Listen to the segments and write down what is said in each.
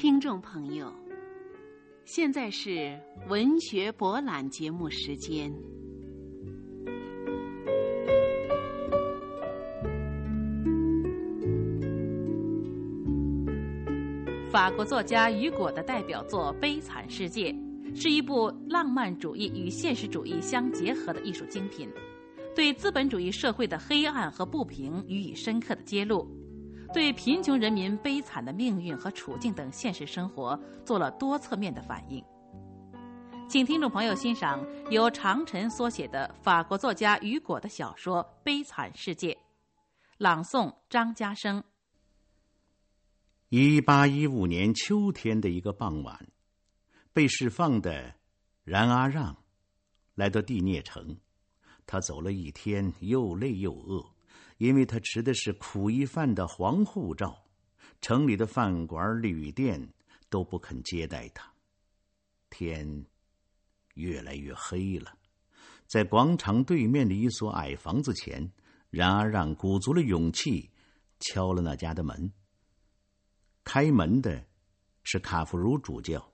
听众朋友，现在是文学博览节目时间。法国作家雨果的代表作《悲惨世界》是一部浪漫主义与现实主义相结合的艺术精品，对资本主义社会的黑暗和不平予以深刻的揭露。对贫穷人民悲惨的命运和处境等现实生活做了多侧面的反映。请听众朋友欣赏由长晨所写的法国作家雨果的小说《悲惨世界》，朗诵张家生。一八一五年秋天的一个傍晚，被释放的冉阿让来到地涅城，他走了一天，又累又饿。因为他持的是苦役犯的黄护照，城里的饭馆、旅店都不肯接待他。天越来越黑了，在广场对面的一所矮房子前，然而让鼓足了勇气敲了那家的门。开门的是卡夫如主教。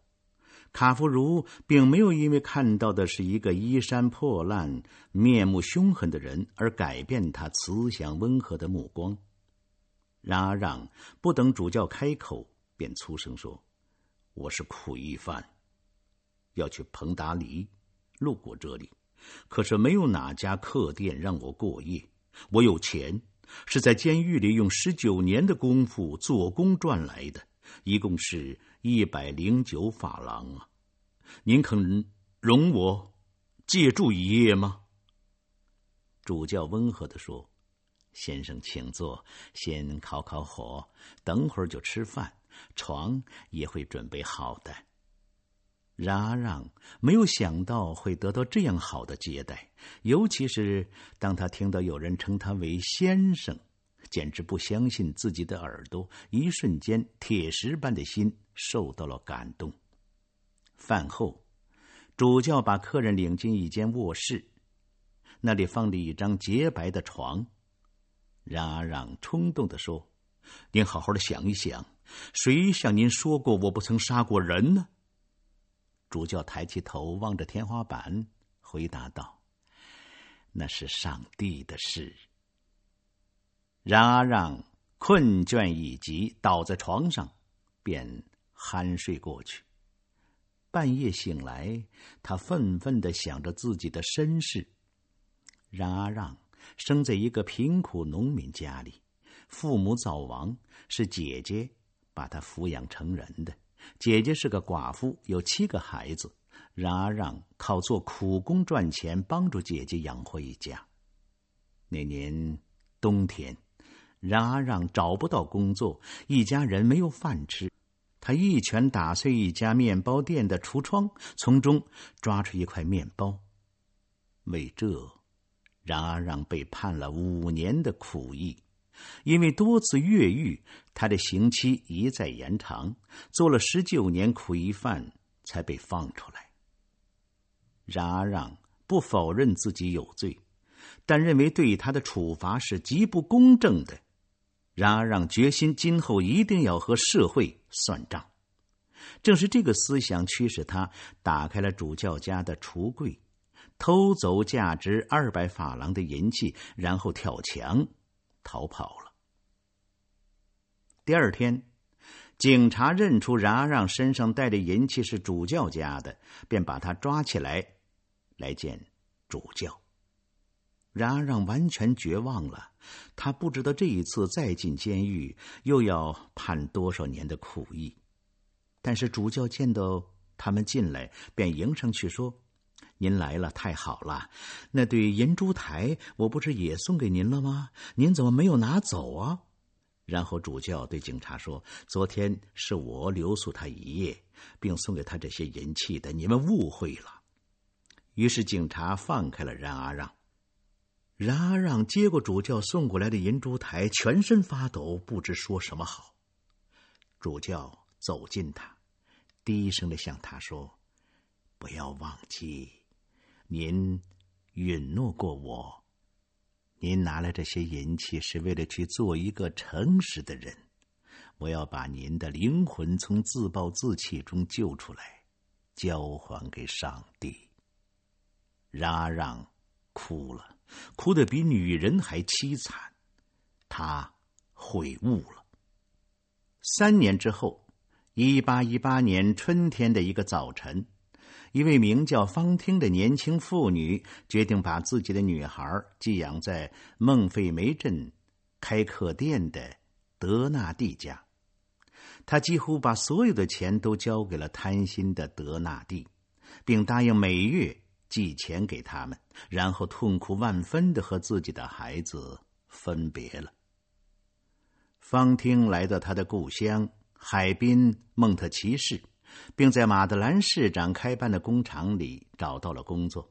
卡夫如并没有因为看到的是一个衣衫破烂、面目凶狠的人而改变他慈祥温和的目光。然而，让不等主教开口，便粗声说：“我是苦役犯，要去彭达黎，路过这里，可是没有哪家客店让我过夜。我有钱，是在监狱里用十九年的功夫做工赚来的，一共是。”一百零九法郎啊！您肯容我借住一夜吗？主教温和的说：“先生，请坐，先烤烤火，等会儿就吃饭，床也会准备好的。”然让没有想到会得到这样好的接待，尤其是当他听到有人称他为先生。简直不相信自己的耳朵，一瞬间，铁石般的心受到了感动。饭后，主教把客人领进一间卧室，那里放着一张洁白的床。然而，让冲动的说：“您好好的想一想，谁向您说过我不曾杀过人呢？”主教抬起头望着天花板，回答道：“那是上帝的事。”然而，让困倦已极，倒在床上，便酣睡过去。半夜醒来，他愤愤的想着自己的身世。冉阿，让生在一个贫苦农民家里，父母早亡，是姐姐把他抚养成人的。姐姐是个寡妇，有七个孩子。然而，让靠做苦工赚钱，帮助姐姐养活一家。那年冬天。然而，让找不到工作，一家人没有饭吃。他一拳打碎一家面包店的橱窗，从中抓出一块面包。为这，然而让被判了五年的苦役。因为多次越狱，他的刑期一再延长，做了十九年苦役犯才被放出来。然而让不否认自己有罪，但认为对他的处罚是极不公正的。然而，让决心今后一定要和社会算账。正是这个思想驱使他打开了主教家的橱柜，偷走价值二百法郎的银器，然后跳墙逃跑了。第二天，警察认出然阿让身上带的银器是主教家的，便把他抓起来，来见主教。然而，让完全绝望了。他不知道这一次再进监狱又要判多少年的苦役。但是主教见到他们进来，便迎上去说：“您来了，太好了！那对银烛台，我不是也送给您了吗？您怎么没有拿走啊？”然后主教对警察说：“昨天是我留宿他一夜，并送给他这些银器的，你们误会了。”于是警察放开了冉阿让。然而，让接过主教送过来的银烛台，全身发抖，不知说什么好。主教走近他，低声的向他说：“不要忘记，您允诺过我，您拿来这些银器是为了去做一个诚实的人。我要把您的灵魂从自暴自弃中救出来，交还给上帝。让阿让哭了，哭得比女人还凄惨。他悔悟了。三年之后，一八一八年春天的一个早晨，一位名叫方汀的年轻妇女决定把自己的女孩寄养在孟费梅镇开客店的德纳蒂家。她几乎把所有的钱都交给了贪心的德纳蒂，并答应每月。寄钱给他们，然后痛苦万分的和自己的孩子分别了。方汀来到他的故乡海滨蒙特奇市，并在马德兰市长开办的工厂里找到了工作。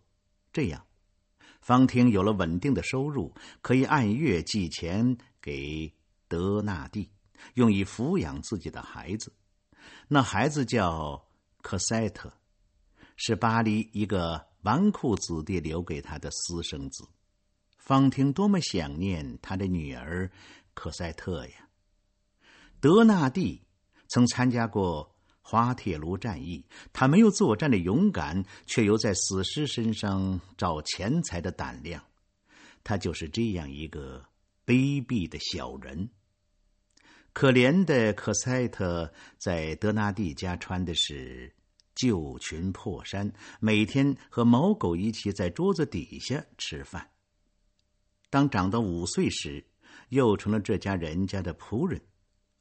这样，方汀有了稳定的收入，可以按月寄钱给德纳蒂，用以抚养自己的孩子。那孩子叫科塞特，是巴黎一个。纨绔子弟留给他的私生子，方婷多么想念他的女儿可赛特呀！德纳蒂曾参加过滑铁卢战役，他没有作战的勇敢，却有在死尸身上找钱财的胆量。他就是这样一个卑鄙的小人。可怜的可赛特在德纳蒂家穿的是。旧裙破衫，每天和毛狗一起在桌子底下吃饭。当长到五岁时，又成了这家人家的仆人。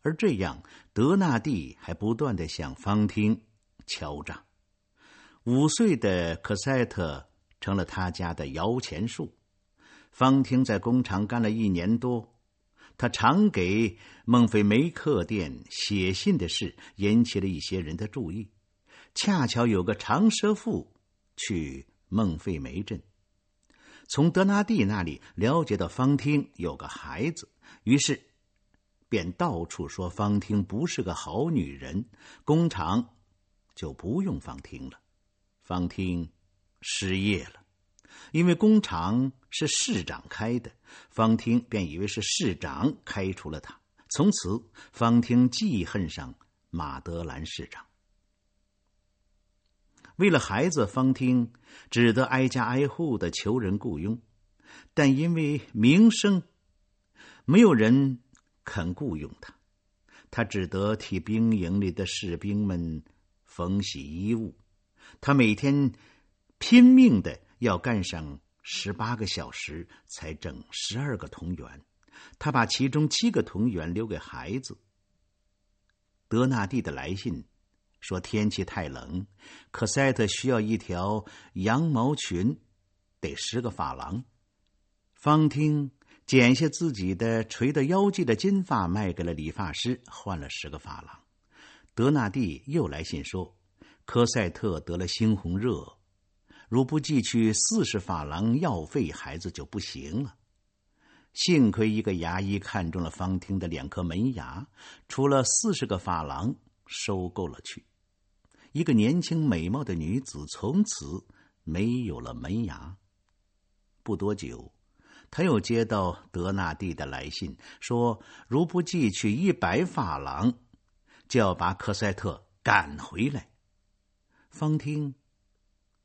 而这样，德纳蒂还不断的向方汀敲诈。五岁的科赛特成了他家的摇钱树。方汀在工厂干了一年多，他常给孟菲梅克店写信的事，引起了一些人的注意。恰巧有个长舌妇去孟费梅镇，从德纳蒂那里了解到方汀有个孩子，于是便到处说方汀不是个好女人，工厂就不用方汀了。方汀失业了，因为工厂是市长开的，方汀便以为是市长开除了他。从此，方汀记恨上马德兰市长。为了孩子，方听只得挨家挨户的求人雇佣，但因为名声，没有人肯雇佣他。他只得替兵营里的士兵们缝洗衣物。他每天拼命的要干上十八个小时，才挣十二个铜元。他把其中七个铜元留给孩子。德纳蒂的来信。说天气太冷，科赛特需要一条羊毛裙，得十个法郎。方汀剪下自己的垂到腰际的金发，卖给了理发师，换了十个法郎。德纳蒂又来信说，科赛特得了猩红热，如不寄去四十法郎药费，孩子就不行了。幸亏一个牙医看中了方汀的两颗门牙，除了四十个法郎，收购了去。一个年轻美貌的女子从此没有了门牙。不多久，他又接到德纳蒂的来信，说如不寄去一百法郎，就要把科赛特赶回来。方汀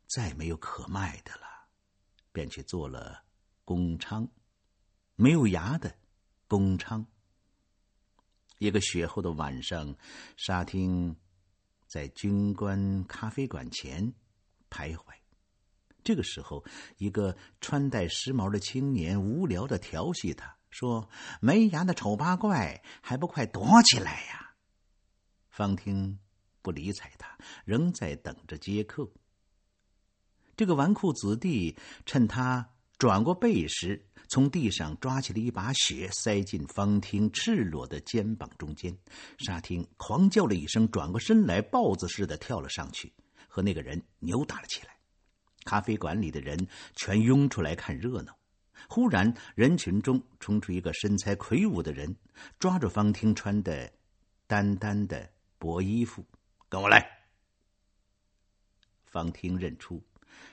再没有可卖的了，便去做了公娼，没有牙的公娼。一个雪后的晚上，沙汀。在军官咖啡馆前徘徊，这个时候，一个穿戴时髦的青年无聊的调戏他，说：“没牙的丑八怪，还不快躲起来呀！”方听不理睬他，仍在等着接客。这个纨绔子弟趁他转过背时。从地上抓起了一把雪，塞进方汀赤裸的肩膀中间。沙汀狂叫了一声，转过身来，豹子似的跳了上去，和那个人扭打了起来。咖啡馆里的人全拥出来看热闹。忽然，人群中冲出一个身材魁梧的人，抓住方汀穿的单单的薄衣服，跟我来。方汀认出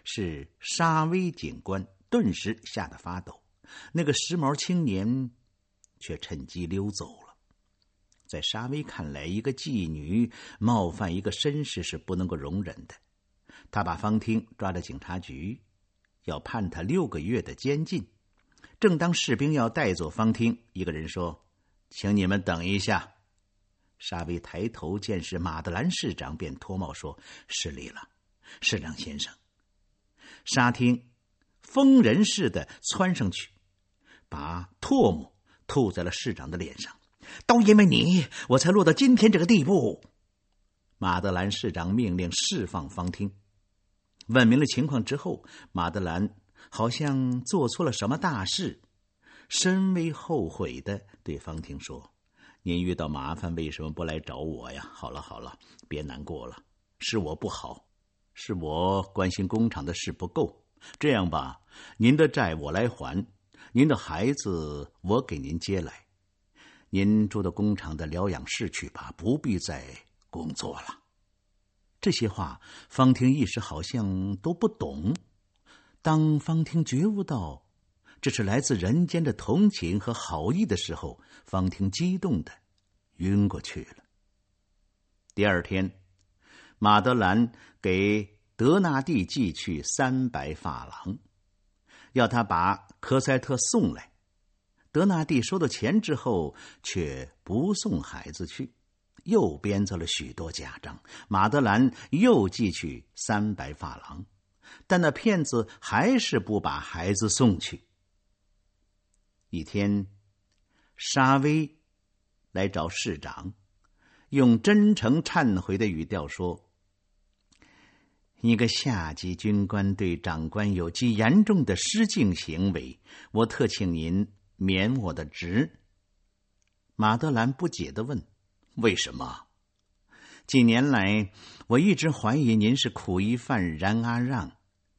是沙威警官，顿时吓得发抖。那个时髦青年却趁机溜走了。在沙威看来，一个妓女冒犯一个绅士是不能够容忍的。他把方汀抓到警察局，要判他六个月的监禁。正当士兵要带走方汀，一个人说：“请你们等一下。”沙威抬头见是马德兰市长，便脱帽说：“失礼了，市长先生。”沙汀疯人似的窜上去，把唾沫吐在了市长的脸上。都因为你，我才落到今天这个地步。马德兰市长命令释放方汀。问明了情况之后，马德兰好像做错了什么大事，深为后悔的对方汀说：“您遇到麻烦为什么不来找我呀？”好了好了，别难过了，是我不好，是我关心工厂的事不够。这样吧，您的债我来还，您的孩子我给您接来。您住到工厂的疗养室去吧，不必再工作了。这些话，方婷一时好像都不懂。当方婷觉悟到这是来自人间的同情和好意的时候，方婷激动的晕过去了。第二天，马德兰给德纳蒂寄去三百法郎，要他把科赛特送来。德纳蒂收到钱之后，却不送孩子去，又编造了许多假账。马德兰又寄去三百法郎，但那骗子还是不把孩子送去。一天，沙威来找市长，用真诚忏悔的语调说：“一个下级军官对长官有极严重的失敬行为，我特请您。”免我的职。马德兰不解的问：“为什么？几年来，我一直怀疑您是苦役犯冉阿让。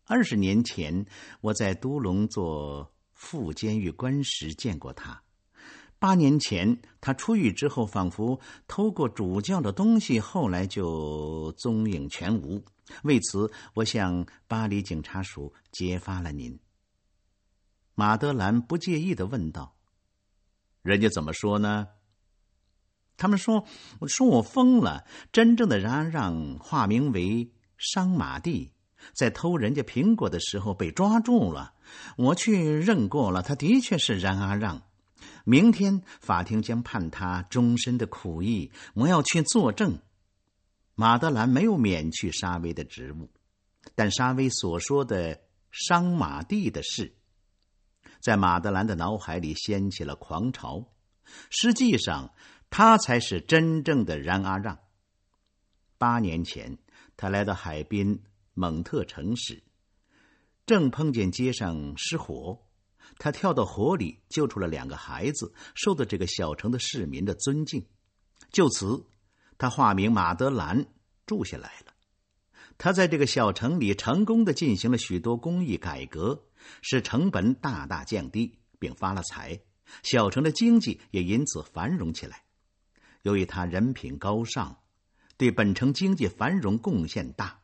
二十年前，我在都龙做副监狱官时见过他。八年前，他出狱之后，仿佛偷过主教的东西，后来就踪影全无。为此，我向巴黎警察署揭发了您。”马德兰不介意的问道：“人家怎么说呢？”他们说：“说我疯了。真正的冉阿让化名为商马蒂，在偷人家苹果的时候被抓住了。我去认过了，他的确是冉阿让。明天法庭将判他终身的苦役，我要去作证。”马德兰没有免去沙威的职务，但沙威所说的伤马蒂的事。在马德兰的脑海里掀起了狂潮。实际上，他才是真正的冉阿让。八年前，他来到海滨蒙特城市，正碰见街上失火，他跳到火里救出了两个孩子，受到这个小城的市民的尊敬。就此，他化名马德兰住下来了。他在这个小城里成功的进行了许多公益改革。使成本大大降低，并发了财，小城的经济也因此繁荣起来。由于他人品高尚，对本城经济繁荣贡献大，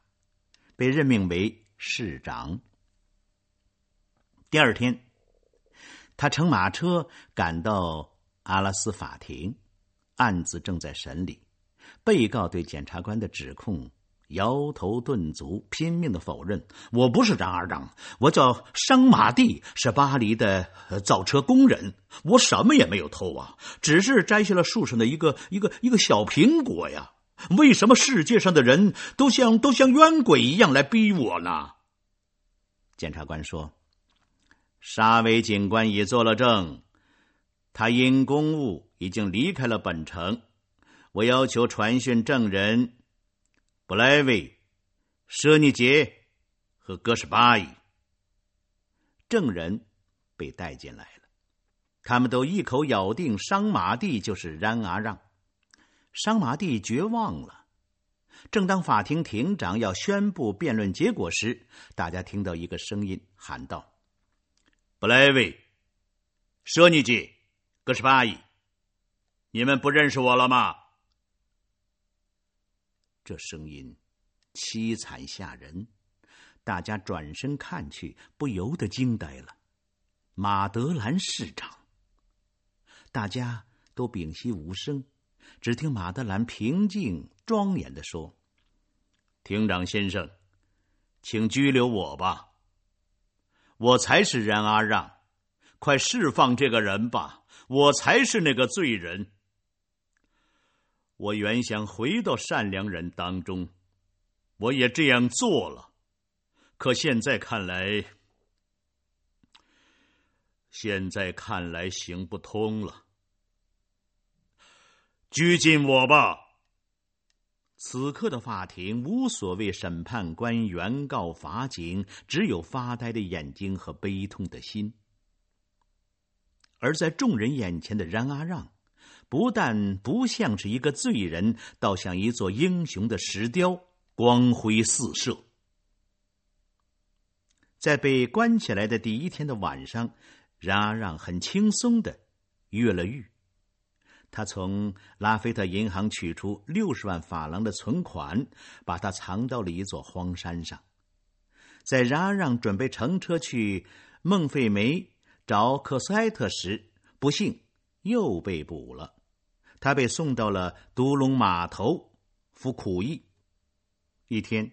被任命为市长。第二天，他乘马车赶到阿拉斯法庭，案子正在审理，被告对检察官的指控。摇头顿足，拼命的否认：“我不是张二张，我叫商马蒂，是巴黎的造车工人。我什么也没有偷啊，只是摘下了树上的一个一个一个小苹果呀。为什么世界上的人都像都像冤鬼一样来逼我呢？”检察官说：“沙威警官已作了证，他因公务已经离开了本城。我要求传讯证人。”布莱维、舍尼杰和戈什巴伊证人被带进来了，他们都一口咬定商马蒂就是冉阿让。商马蒂绝望了。正当法庭庭长要宣布辩论结果时，大家听到一个声音喊道：“布莱维、舍尼杰、戈什巴伊，你们不认识我了吗？”这声音凄惨吓人，大家转身看去，不由得惊呆了。马德兰市长，大家都屏息无声，只听马德兰平静庄严的说：“庭长先生，请拘留我吧。我才是冉阿让，快释放这个人吧！我才是那个罪人。我原想回到善良人当中，我也这样做了，可现在看来，现在看来行不通了。”拘禁我吧！此刻的法庭无所谓审判官、原告、法警，只有发呆的眼睛和悲痛的心。而在众人眼前的冉阿让，不但不像是一个罪人，倒像一座英雄的石雕，光辉四射。在被关起来的第一天的晚上，冉阿让很轻松的越了狱。他从拉菲特银行取出六十万法郎的存款，把它藏到了一座荒山上。在冉阿让准备乘车去孟费梅找克斯埃特时，不幸又被捕了。他被送到了独龙码头服苦役。一天，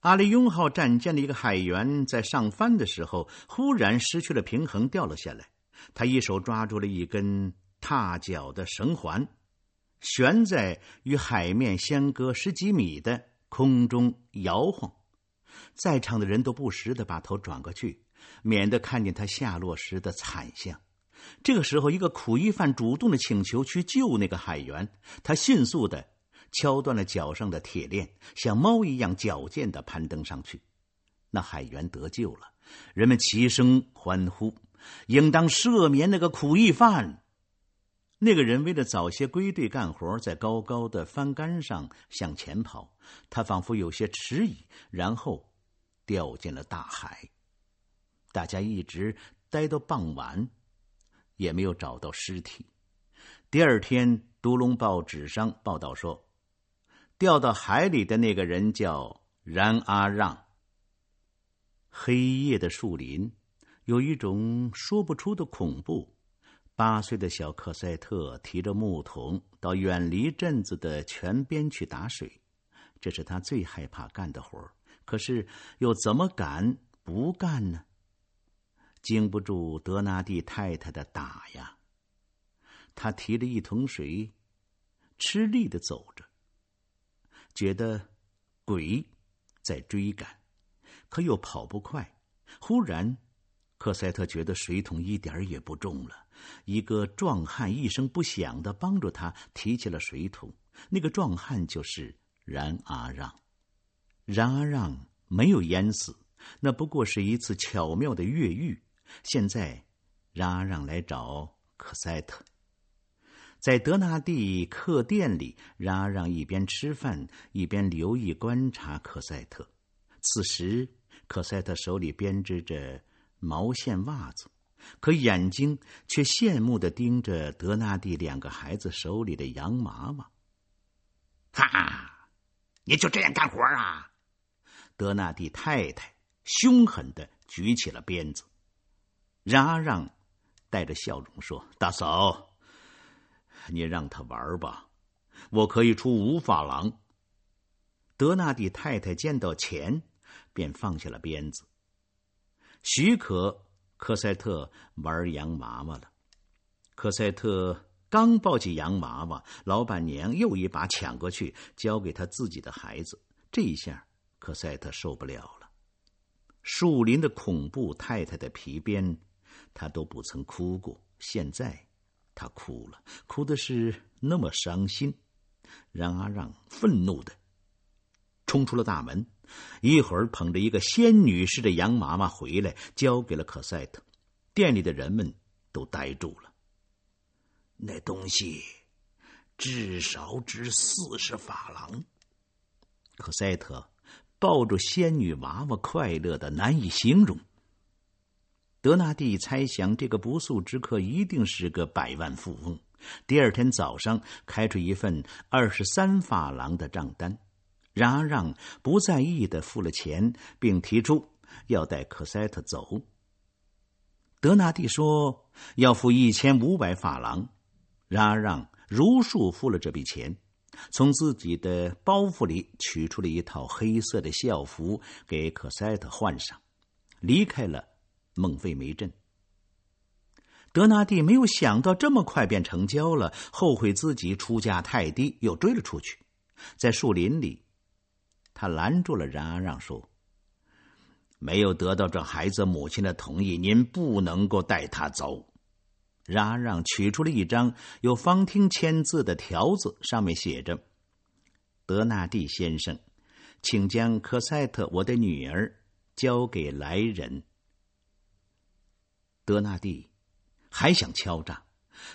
阿里雍号战舰的一个海员在上帆的时候，忽然失去了平衡，掉了下来。他一手抓住了一根。踏脚的绳环悬在与海面相隔十几米的空中摇晃，在场的人都不时的把头转过去，免得看见他下落时的惨相。这个时候，一个苦役犯主动的请求去救那个海员，他迅速的敲断了脚上的铁链，像猫一样矫健的攀登上去。那海员得救了，人们齐声欢呼，应当赦免那个苦役犯。那个人为了早些归队干活，在高高的帆杆上向前跑，他仿佛有些迟疑，然后掉进了大海。大家一直待到傍晚，也没有找到尸体。第二天，独龙报纸上报道说，掉到海里的那个人叫冉阿让。黑夜的树林有一种说不出的恐怖。八岁的小克赛特提着木桶到远离镇子的泉边去打水，这是他最害怕干的活可是又怎么敢不干呢？经不住德纳蒂太太的打呀。他提着一桶水，吃力的走着，觉得鬼在追赶，可又跑不快。忽然，克赛特觉得水桶一点也不重了。一个壮汉一声不响的帮助他提起了水桶。那个壮汉就是冉阿让。冉阿让没有淹死，那不过是一次巧妙的越狱。现在，冉阿让来找克塞特，在德纳第客店里，冉阿让一边吃饭一边留意观察克塞特。此时，克塞特手里编织着毛线袜子。可眼睛却羡慕的盯着德纳蒂两个孩子手里的洋娃娃。哈，你就这样干活啊？德纳蒂太太凶狠的举起了鞭子。冉阿让带着笑容说：“大嫂，你让他玩吧，我可以出五法郎。”德纳蒂太太见到钱，便放下了鞭子，许可。科赛特玩洋娃娃了。科赛特刚抱起洋娃娃，老板娘又一把抢过去，交给他自己的孩子。这一下，科赛特受不了了。树林的恐怖，太太的皮鞭，他都不曾哭过。现在，他哭了，哭的是那么伤心。让阿让愤怒的冲出了大门。一会儿捧着一个仙女似的洋娃娃回来，交给了可赛特。店里的人们都呆住了。那东西至少值四十法郎。可赛特抱住仙女娃娃，快乐的难以形容。德纳蒂猜想，这个不速之客一定是个百万富翁。第二天早上，开出一份二十三法郎的账单。冉阿让不在意的付了钱，并提出要带科赛特走。德纳蒂说要付一千五百法郎，冉阿让如数付了这笔钱，从自己的包袱里取出了一套黑色的校服给可塞特换上，离开了孟菲梅镇。德纳蒂没有想到这么快便成交了，后悔自己出价太低，又追了出去。在树林里，他拦住了冉阿让，说：“没有得到这孩子母亲的同意，您不能够带他走。”冉阿让取出了一张由方汀签字的条子，上面写着：“德纳蒂先生，请将科赛特我的女儿交给来人。”德纳蒂还想敲诈，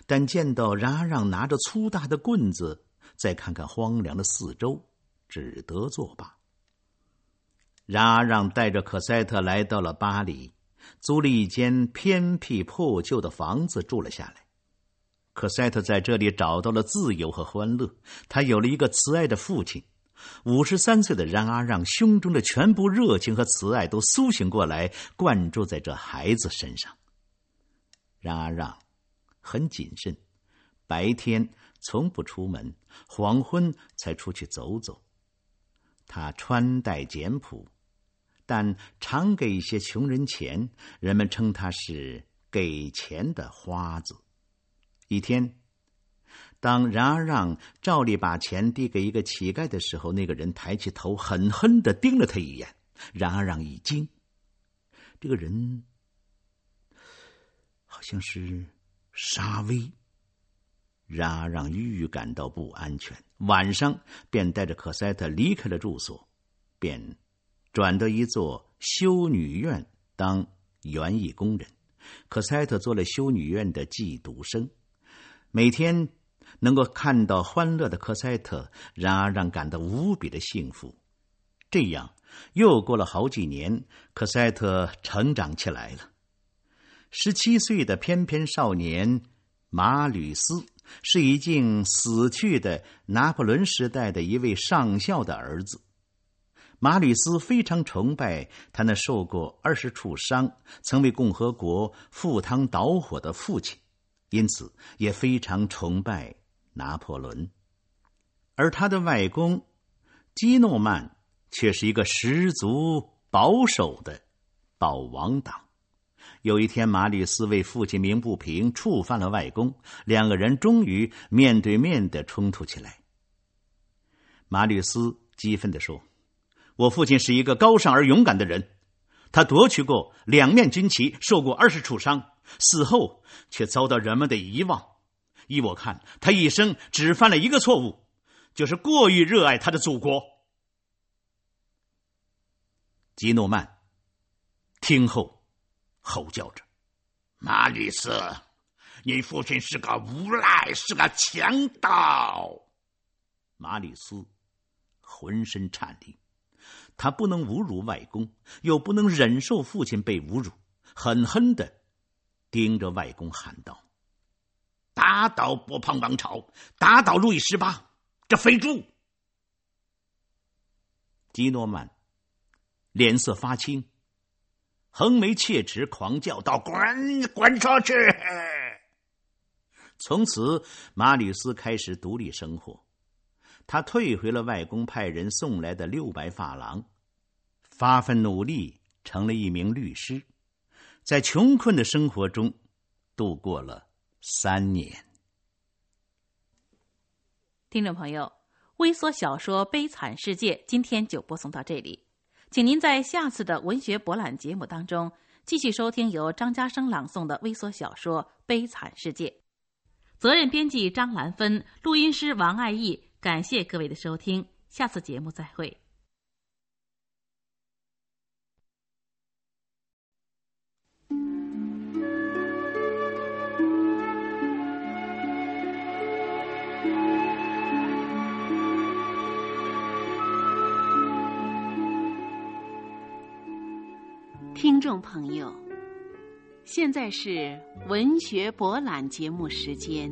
但见到冉阿让拿着粗大的棍子，再看看荒凉的四周，只得作罢。冉阿让带着可赛特来到了巴黎。租了一间偏僻破旧的房子住了下来，可赛特在这里找到了自由和欢乐。他有了一个慈爱的父亲。五十三岁的冉阿让胸中的全部热情和慈爱都苏醒过来，灌注在这孩子身上。冉阿让很谨慎，白天从不出门，黄昏才出去走走。他穿戴简朴。但常给一些穷人钱，人们称他是给钱的花子。一天，当冉阿让照例把钱递给一个乞丐的时候，那个人抬起头，狠狠的盯了他一眼。冉阿让一惊，这个人像是沙威。然而让预感到不安全，晚上便带着可塞特离开了住所，便。转到一座修女院当园艺工人，可塞特做了修女院的寄读生。每天能够看到欢乐的可塞特，然而让感到无比的幸福。这样又过了好几年，可塞特成长起来了。十七岁的翩翩少年马吕斯是已经死去的拿破仑时代的一位上校的儿子。马吕斯非常崇拜他那受过二十处伤、曾为共和国赴汤蹈火的父亲，因此也非常崇拜拿破仑。而他的外公基诺曼却是一个十足保守的保王党。有一天，马吕斯为父亲鸣不平，触犯了外公，两个人终于面对面的冲突起来。马吕斯激愤地说。我父亲是一个高尚而勇敢的人，他夺取过两面军旗，受过二十处伤，死后却遭到人们的遗忘。依我看，他一生只犯了一个错误，就是过于热爱他的祖国。基诺曼听后吼叫着：“马吕斯，你父亲是个无赖，是个强盗！”马吕斯浑身颤栗。他不能侮辱外公，又不能忍受父亲被侮辱，狠狠的盯着外公喊道：“打倒波旁王朝，打倒路易十八，这肥猪！”基诺曼脸色发青，横眉切齿，狂叫道：“滚，滚出去！”从此，马吕斯开始独立生活。他退回了外公派人送来的六百法郎，发奋努力成了一名律师，在穷困的生活中度过了三年。听众朋友，微缩小说《悲惨世界》今天就播送到这里，请您在下次的文学博览节目当中继续收听由张家生朗诵的微缩小说《悲惨世界》，责任编辑张兰芬，录音师王爱义。感谢各位的收听，下次节目再会。听众朋友，现在是文学博览节目时间。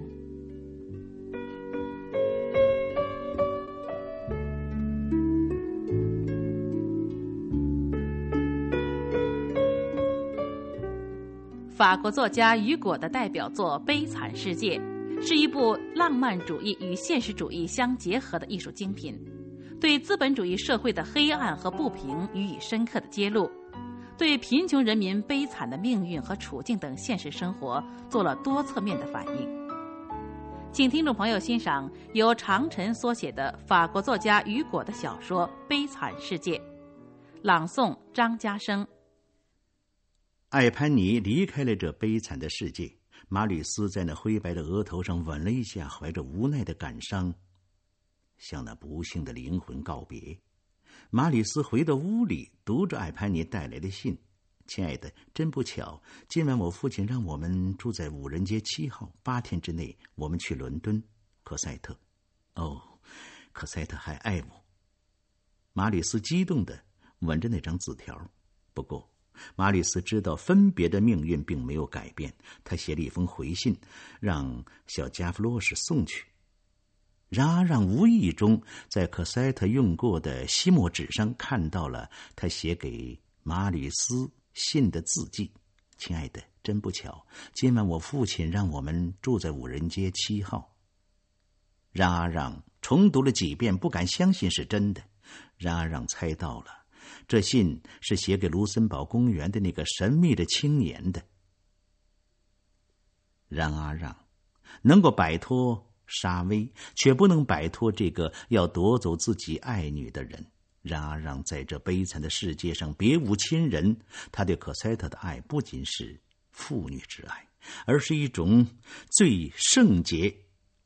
法国作家雨果的代表作《悲惨世界》，是一部浪漫主义与现实主义相结合的艺术精品，对资本主义社会的黑暗和不平予以深刻的揭露，对贫穷人民悲惨的命运和处境等现实生活做了多侧面的反映。请听众朋友欣赏由长晨所写的法国作家雨果的小说《悲惨世界》，朗诵张家生。艾潘尼离开了这悲惨的世界，马吕斯在那灰白的额头上吻了一下，怀着无奈的感伤，向那不幸的灵魂告别。马吕斯回到屋里，读着艾潘尼带来的信。亲爱的，真不巧，今晚我父亲让我们住在五人街七号。八天之内，我们去伦敦。可赛特，哦，可赛特还爱我。马里斯激动的吻着那张字条。不过，马里斯知道分别的命运并没有改变。他写了一封回信，让小加弗洛什送去。然而，让无意中在可赛特用过的吸墨纸上看到了他写给马里斯。信的字迹，亲爱的，真不巧，今晚我父亲让我们住在五人街七号。让阿让重读了几遍，不敢相信是真的。让阿让猜到了，这信是写给卢森堡公园的那个神秘的青年的。让阿让能够摆脱沙威，却不能摆脱这个要夺走自己爱女的人。然而，让在这悲惨的世界上别无亲人。他对可赛特的爱不仅是父女之爱，而是一种最圣洁、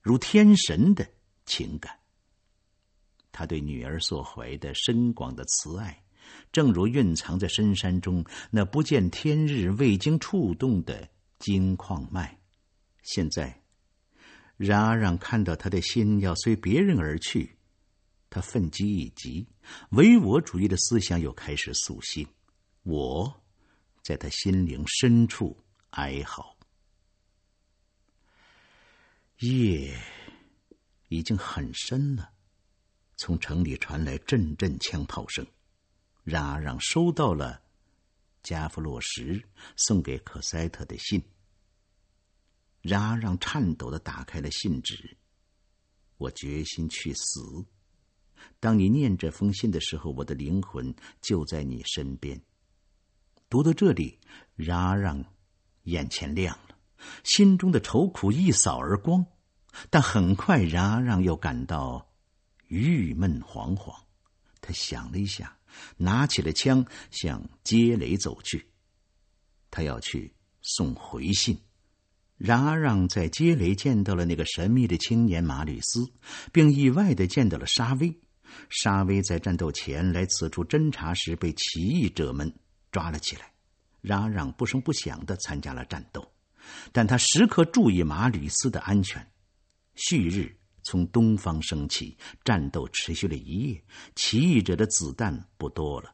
如天神的情感。他对女儿所怀的深广的慈爱，正如蕴藏在深山中那不见天日、未经触动的金矿脉。现在，然而让看到他的心要随别人而去。他愤激一急，唯我主义的思想又开始苏醒。我，在他心灵深处哀嚎。夜已经很深了，从城里传来阵阵枪炮声。然而，让收到了加弗洛什送给可塞特的信。冉阿，让颤抖的打开了信纸。我决心去死。当你念这封信的时候，我的灵魂就在你身边。读到这里，冉阿让眼前亮了，心中的愁苦一扫而光。但很快，冉阿让又感到郁闷惶惶。他想了一下，拿起了枪，向街雷走去。他要去送回信。然而，让在街雷见到了那个神秘的青年马吕斯，并意外的见到了沙威。沙威在战斗前来此处侦查时，被起义者们抓了起来。嚷嚷不声不响的参加了战斗，但他时刻注意马吕斯的安全。旭日从东方升起，战斗持续了一夜。起义者的子弹不多了。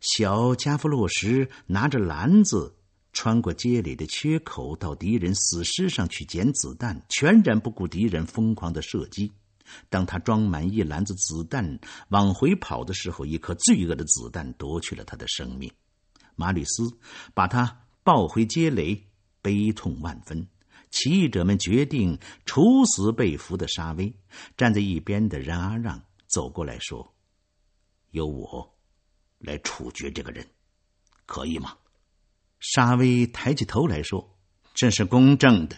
小加夫洛什拿着篮子，穿过街里的缺口，到敌人死尸上去捡子弹，全然不顾敌人疯狂的射击。当他装满一篮子子弹往回跑的时候，一颗罪恶的子弹夺去了他的生命。马吕斯把他抱回街垒，悲痛万分。起义者们决定处死被俘的沙威。站在一边的冉阿让走过来说：“由我来处决这个人，可以吗？”沙威抬起头来说：“这是公正的。”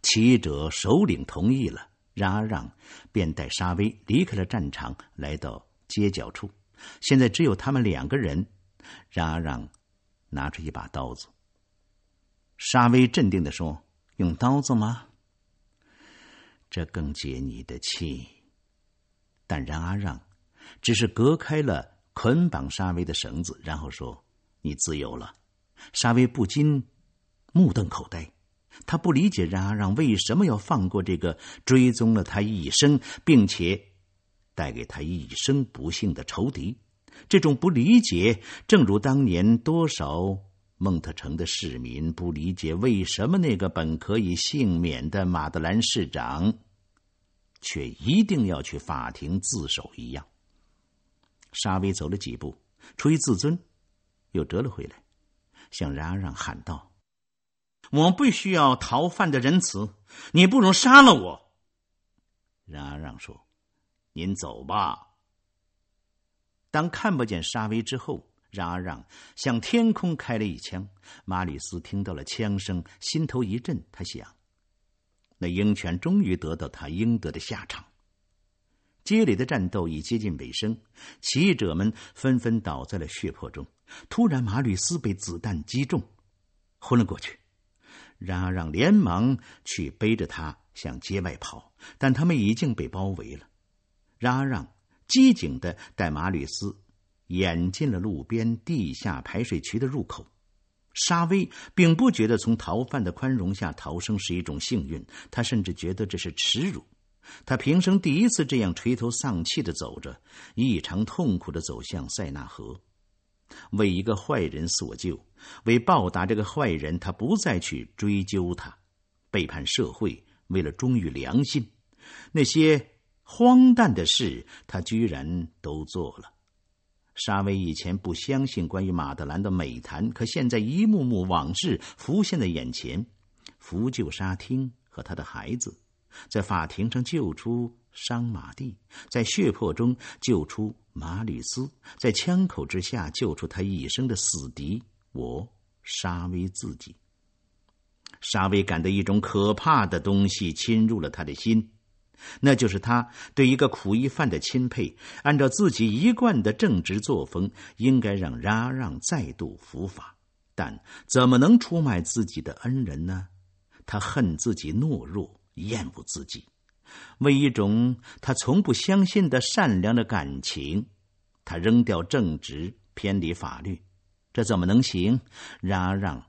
起义者首领同意了。然而，让便带沙威离开了战场，来到街角处。现在只有他们两个人。然而，让拿出一把刀子。沙威镇定的说：“用刀子吗？这更解你的气。”但然而，让只是隔开了捆绑沙威的绳子，然后说：“你自由了。”沙威不禁目瞪口呆。他不理解冉阿让为什么要放过这个追踪了他一生，并且带给他一生不幸的仇敌。这种不理解，正如当年多少蒙特城的市民不理解为什么那个本可以幸免的马德兰市长，却一定要去法庭自首一样。沙威走了几步，出于自尊，又折了回来，向冉阿让喊道。我不需要逃犯的仁慈，你不如杀了我。”冉阿让说：“您走吧。”当看不见沙威之后，冉阿让向天空开了一枪。马吕斯听到了枪声，心头一震，他想：那鹰犬终于得到他应得的下场。街里的战斗已接近尾声，起义者们纷纷倒在了血泊中。突然，马吕斯被子弹击中，昏了过去。冉阿让连忙去背着他向街外跑，但他们已经被包围了。冉阿让。机警的带马吕斯演进了路边地下排水渠的入口。沙威并不觉得从逃犯的宽容下逃生是一种幸运，他甚至觉得这是耻辱。他平生第一次这样垂头丧气的走着，异常痛苦的走向塞纳河。为一个坏人所救，为报答这个坏人，他不再去追究他，背叛社会，为了忠于良心，那些。荒诞的事，他居然都做了。沙威以前不相信关于马德兰的美谈，可现在一幕幕往事浮现在眼前：扶救沙汀和他的孩子，在法庭上救出伤马蒂，在血泊中救出马吕斯，在枪口之下救出他一生的死敌我沙威自己。沙威感到一种可怕的东西侵入了他的心。那就是他对一个苦役犯的钦佩。按照自己一贯的正直作风，应该让拉让再度伏法，但怎么能出卖自己的恩人呢？他恨自己懦弱，厌恶自己，为一种他从不相信的善良的感情，他扔掉正直，偏离法律，这怎么能行？冉阿让。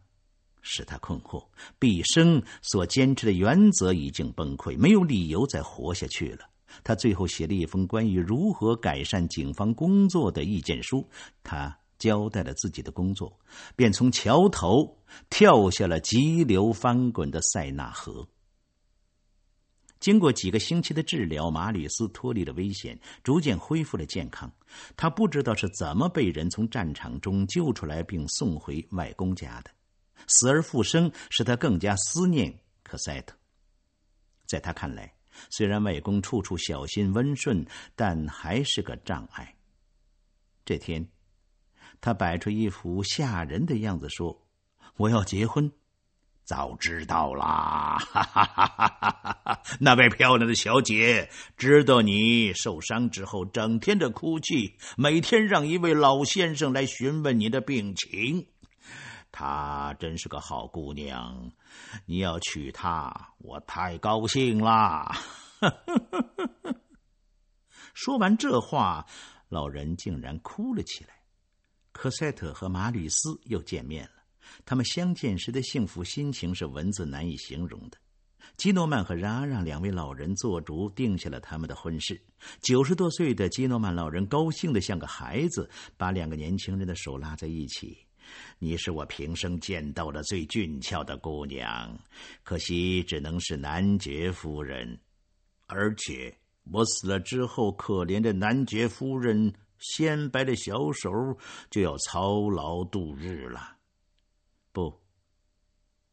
使他困惑，毕生所坚持的原则已经崩溃，没有理由再活下去了。他最后写了一封关于如何改善警方工作的意见书。他交代了自己的工作，便从桥头跳下了急流翻滚的塞纳河。经过几个星期的治疗，马吕斯脱离了危险，逐渐恢复了健康。他不知道是怎么被人从战场中救出来，并送回外公家的。死而复生使他更加思念科赛特。在他看来，虽然外公处处小心温顺，但还是个障碍。这天，他摆出一副吓人的样子说：“我要结婚。”早知道啦！哈哈哈哈哈那位漂亮的小姐，知道你受伤之后整天的哭泣，每天让一位老先生来询问你的病情。她真是个好姑娘，你要娶她，我太高兴啦！说完这话，老人竟然哭了起来。科赛特和马吕斯又见面了，他们相见时的幸福心情是文字难以形容的。基诺曼和冉阿让两位老人做主，定下了他们的婚事。九十多岁的基诺曼老人高兴的像个孩子，把两个年轻人的手拉在一起。你是我平生见到的最俊俏的姑娘，可惜只能是男爵夫人。而且我死了之后，可怜的男爵夫人纤白的小手就要操劳度日了。不，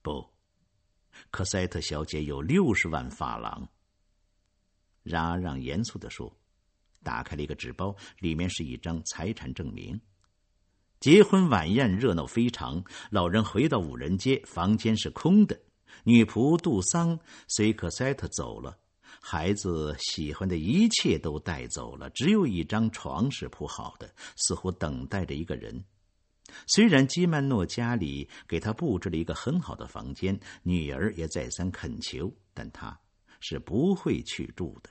不，可塞特小姐有六十万法郎。冉阿让严肃的说，打开了一个纸包，里面是一张财产证明。结婚晚宴热闹非常，老人回到五人街，房间是空的。女仆杜桑随克塞特走了，孩子喜欢的一切都带走了，只有一张床是铺好的，似乎等待着一个人。虽然基曼诺家里给他布置了一个很好的房间，女儿也再三恳求，但他是不会去住的。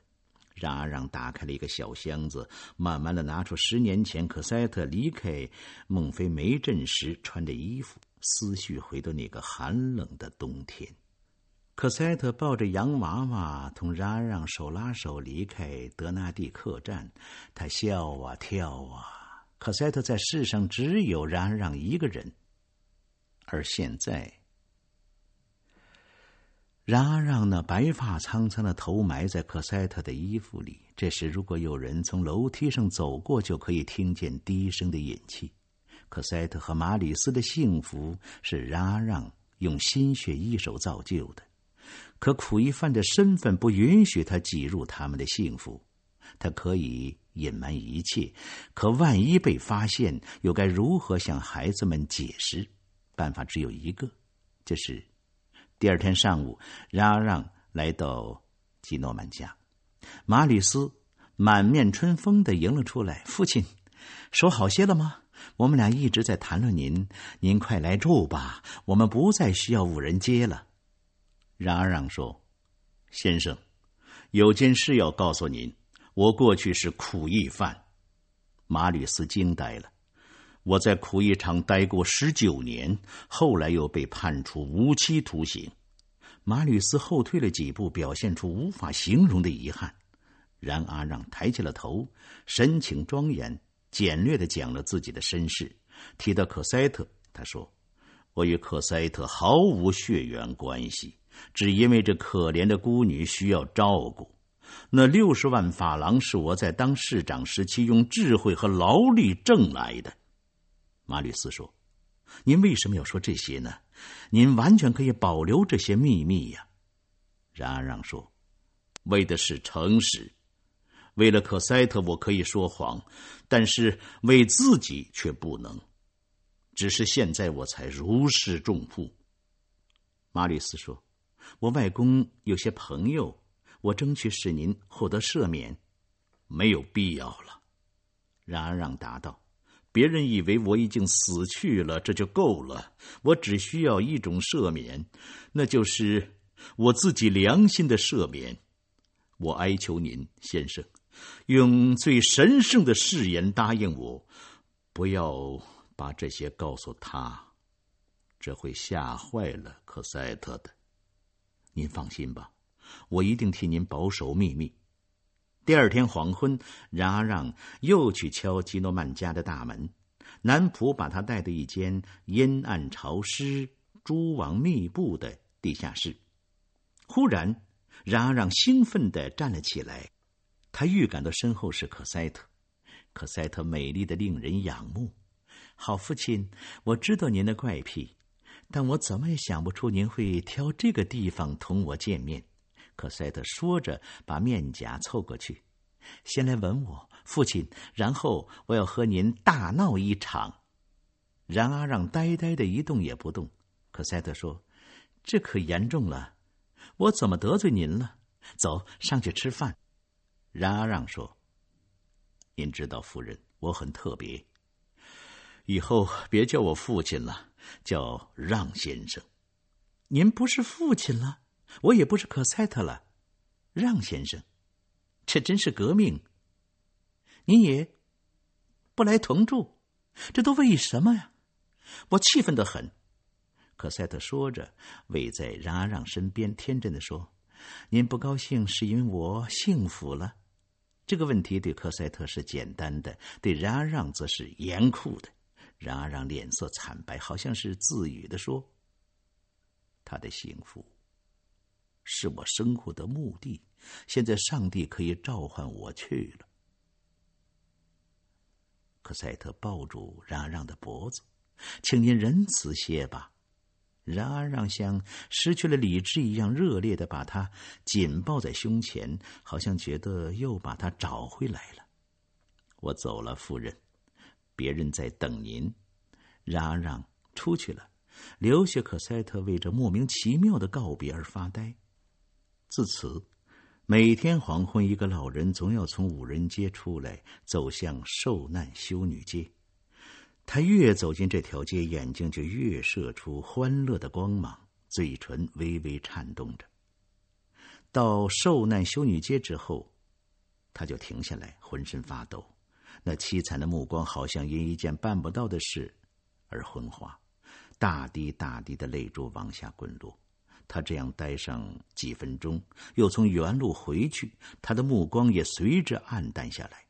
让阿让打开了一个小箱子，慢慢的拿出十年前可塞特离开孟菲梅镇时穿的衣服，思绪回到那个寒冷的冬天。可塞特抱着洋娃娃，同冉阿让手拉手离开德纳蒂客栈，他笑啊跳啊。可塞特在世上只有冉阿让一个人，而现在。冉阿让那白发苍苍的头埋在克塞特的衣服里。这时，如果有人从楼梯上走过，就可以听见低声的饮气。克塞特和马里斯的幸福是冉阿让用心血一手造就的。可苦役犯的身份不允许他挤入他们的幸福。他可以隐瞒一切，可万一被发现，又该如何向孩子们解释？办法只有一个，就是第二天上午，让阿让来到基诺曼家，马吕斯满面春风的迎了出来。父亲，手好些了吗？我们俩一直在谈论您，您快来住吧，我们不再需要五人街了。让阿让说：“先生，有件事要告诉您，我过去是苦役犯。”马吕斯惊呆了。我在苦役场待过十九年，后来又被判处无期徒刑。马吕斯后退了几步，表现出无法形容的遗憾。然阿让抬起了头，神情庄严，简略的讲了自己的身世。提到可塞特，他说：“我与可塞特毫无血缘关系，只因为这可怜的孤女需要照顾。那六十万法郎是我在当市长时期用智慧和劳力挣来的。”马吕斯说：“您为什么要说这些呢？您完全可以保留这些秘密呀。”冉阿让说：“为的是诚实。为了可塞特，我可以说谎，但是为自己却不能。只是现在我才如释重负。”马吕斯说：“我外公有些朋友，我争取使您获得赦免，没有必要了。”冉阿让答道。别人以为我已经死去了，这就够了。我只需要一种赦免，那就是我自己良心的赦免。我哀求您，先生，用最神圣的誓言答应我，不要把这些告诉他，这会吓坏了科赛特的。您放心吧，我一定替您保守秘密。第二天黄昏，冉阿让又去敲基诺曼家的大门。男仆把他带到一间阴暗潮湿、蛛网密布的地下室。忽然，冉阿让兴奋地站了起来。他预感到身后是可塞特。可塞特美丽的令人仰慕。好父亲，我知道您的怪癖，但我怎么也想不出您会挑这个地方同我见面。可塞特说着，把面颊凑过去，先来吻我，父亲，然后我要和您大闹一场。然阿让呆呆的一动也不动。可塞特说：“这可严重了，我怎么得罪您了？走上去吃饭。”然阿让说：“您知道，夫人，我很特别，以后别叫我父亲了，叫让先生。您不是父亲了。”我也不是可塞特了，让先生，这真是革命。你也不来同住，这都为什么呀？我气愤的很。可塞特说着，偎在冉阿让身边，天真的说：“您不高兴是因为我幸福了？”这个问题对科塞特是简单的，对冉阿让则是严酷的。冉阿让脸色惨白，好像是自语的说：“他的幸福。”是我生活的目的。现在上帝可以召唤我去了。可赛特抱住冉阿让的脖子，请您仁慈些吧。冉阿让像失去了理智一样，热烈的把他紧抱在胸前，好像觉得又把他找回来了。我走了，夫人，别人在等您。冉阿让出去了，留下可赛特为这莫名其妙的告别而发呆。自此，每天黄昏，一个老人总要从五人街出来，走向受难修女街。他越走进这条街，眼睛就越射出欢乐的光芒，嘴唇微微颤动着。到受难修女街之后，他就停下来，浑身发抖，那凄惨的目光好像因一件办不到的事而昏花，大滴大滴的泪珠往下滚落。他这样待上几分钟，又从原路回去，他的目光也随之暗淡下来。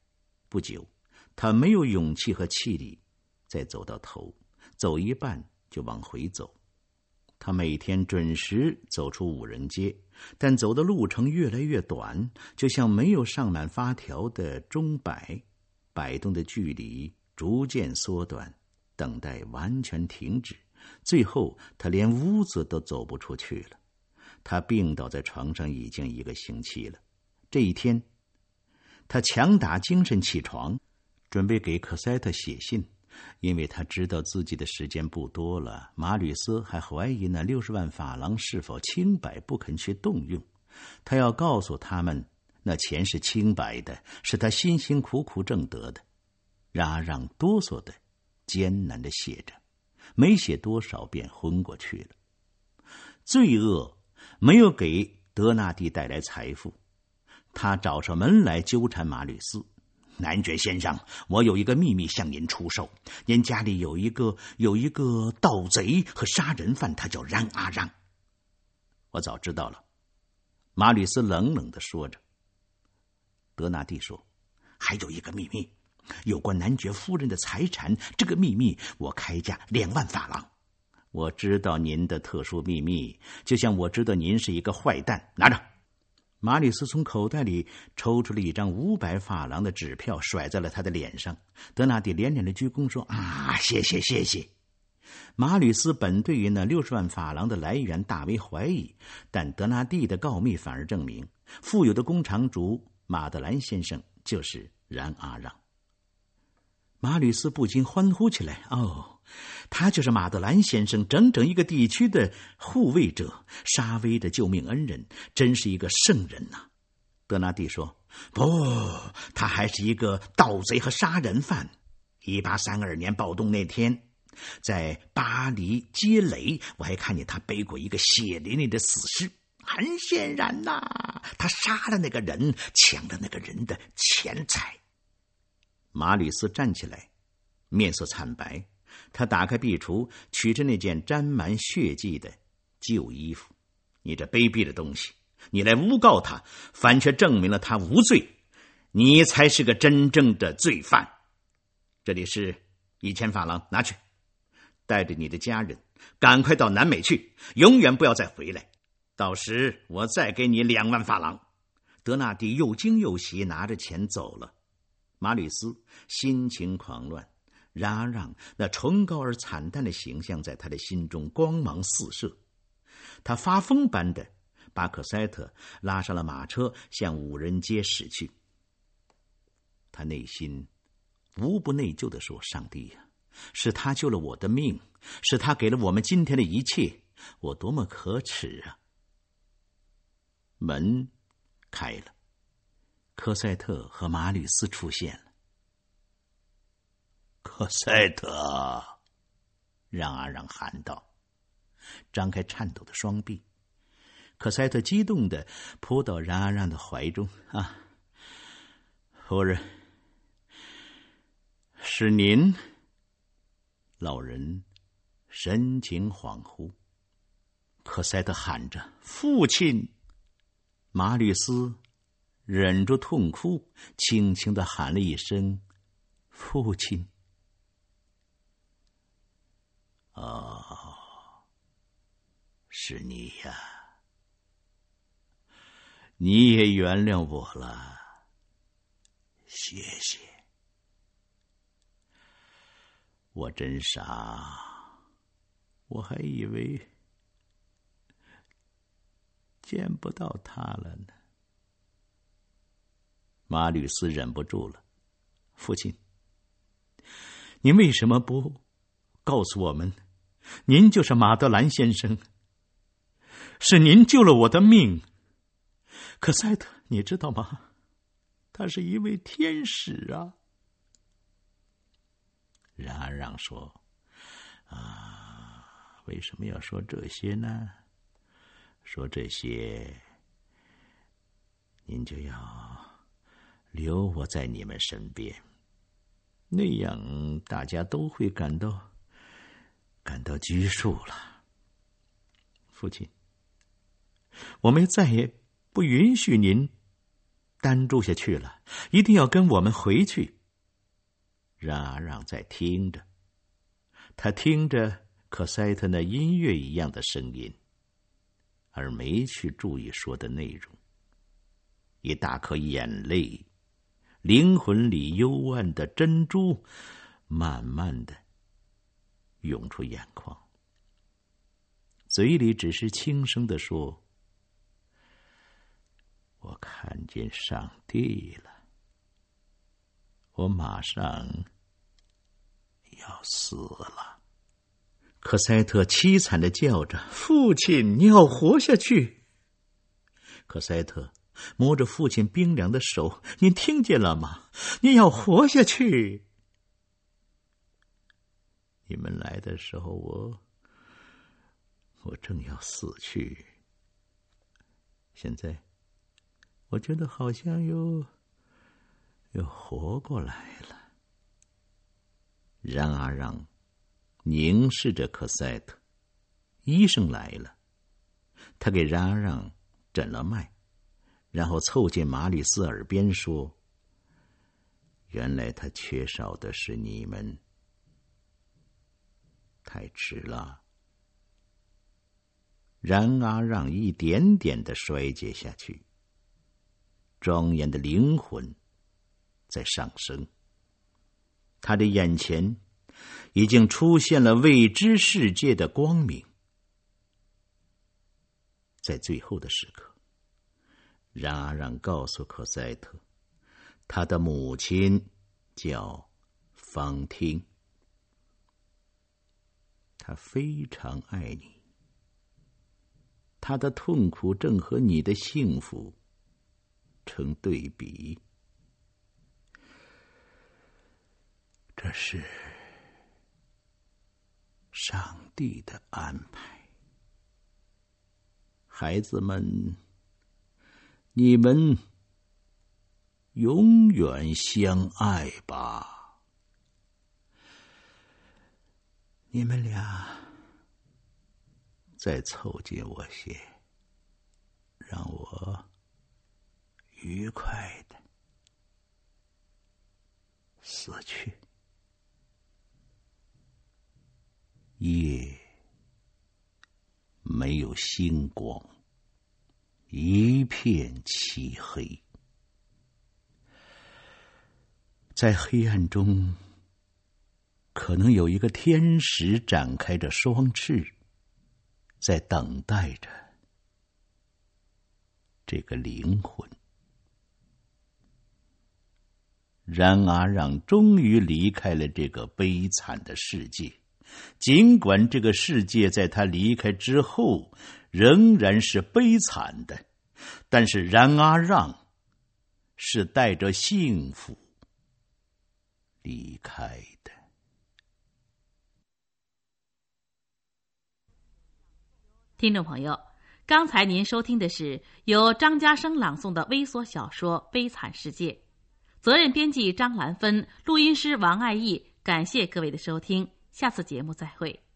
不久，他没有勇气和气力再走到头，走一半就往回走。他每天准时走出五人街，但走的路程越来越短，就像没有上满发条的钟摆，摆动的距离逐渐缩短，等待完全停止，最后他连屋子都走不出去了。他病倒在床上已经一个星期了。这一天，他强打精神起床，准备给科赛特写信，因为他知道自己的时间不多了。马吕斯还怀疑那六十万法郎是否清白，不肯去动用。他要告诉他们，那钱是清白的，是他辛辛苦苦挣得的。阿让哆嗦的、艰难的写着，没写多少便昏过去了。罪恶没有给德纳蒂带来财富。他找上门来纠缠马吕斯，男爵先生，我有一个秘密向您出售。您家里有一个有一个盗贼和杀人犯，他叫让阿让。我早知道了，马吕斯冷冷的说着。德纳蒂说：“还有一个秘密，有关男爵夫人的财产。这个秘密我开价两万法郎。我知道您的特殊秘密，就像我知道您是一个坏蛋。拿着。”马里斯从口袋里抽出了一张五百法郎的纸票，甩在了他的脸上。德纳蒂连连的鞠躬说：“啊，谢谢，谢谢。”马吕斯本对于那六十万法郎的来源大为怀疑，但德纳蒂的告密反而证明，富有的工厂主马德兰先生就是冉阿让。马吕斯不禁欢呼起来：“哦！”他就是马德兰先生整整一个地区的护卫者，沙威的救命恩人，真是一个圣人呐。德纳蒂说：“不，他还是一个盗贼和杀人犯。一八三二年暴动那天，在巴黎街垒，我还看见他背过一个血淋淋的死尸。很显然呐，他杀了那个人，抢了那个人的钱财。”马吕斯站起来，面色惨白。他打开壁橱，取着那件沾满血迹的旧衣服。你这卑鄙的东西！你来诬告他，反却证明了他无罪。你才是个真正的罪犯。这里是一千法郎，拿去，带着你的家人赶快到南美去，永远不要再回来。到时我再给你两万法郎。德纳迪又惊又喜，拿着钱走了。马吕斯心情狂乱。然让那崇高而惨淡的形象在他的心中光芒四射，他发疯般的把可塞特拉上了马车，向五人街驶去。他内心无不内疚的说：“上帝呀，是他救了我的命，是他给了我们今天的一切，我多么可耻啊！”门开了，科赛特和马吕斯出现了。科赛特，让阿让喊道，张开颤抖的双臂。科赛特激动的扑到冉阿让的怀中。啊，夫人，是您。老人神情恍惚。科赛特喊着：“父亲！”马吕斯忍住痛哭，轻轻的喊了一声：“父亲。”哦，是你呀！你也原谅我了，谢谢。我真傻，我还以为见不到他了呢。马吕斯忍不住了，父亲，您为什么不告诉我们？您就是马德兰先生，是您救了我的命。可赛特，你知道吗？他是一位天使啊！冉阿让说：“啊，为什么要说这些呢？说这些，您就要留我在你们身边，那样大家都会感到。”感到拘束了，父亲。我们再也不允许您单住下去了，一定要跟我们回去。让阿让在听着，他听着可塞特那音乐一样的声音，而没去注意说的内容。一大颗眼泪，灵魂里幽暗的珍珠，慢慢的。涌出眼眶，嘴里只是轻声的说：“我看见上帝了，我马上要死了。”可塞特凄惨的叫着：“父亲，你要活下去！”可塞特摸着父亲冰凉的手：“您听见了吗？你要活下去！你们来的时候，我……”我正要死去，现在我觉得好像又又活过来了。然而，让凝视着科赛特，医生来了，他给然而让诊了脉，然后凑近马里斯耳边说：“原来他缺少的是你们，太迟了。”然阿让一点点的衰竭下去，庄严的灵魂在上升。他的眼前已经出现了未知世界的光明。在最后的时刻，然阿让告诉科赛特，他的母亲叫方汀，他非常爱你。他的痛苦正和你的幸福成对比，这是上帝的安排。孩子们，你们永远相爱吧！你们俩。再凑近我些，让我愉快的死去。夜没有星光，一片漆黑，在黑暗中，可能有一个天使展开着双翅。在等待着这个灵魂。然而，让终于离开了这个悲惨的世界。尽管这个世界在他离开之后仍然是悲惨的，但是然阿让是带着幸福离开的。听众朋友，刚才您收听的是由张家生朗诵的微缩小说《悲惨世界》，责任编辑张兰芬，录音师王爱义。感谢各位的收听，下次节目再会。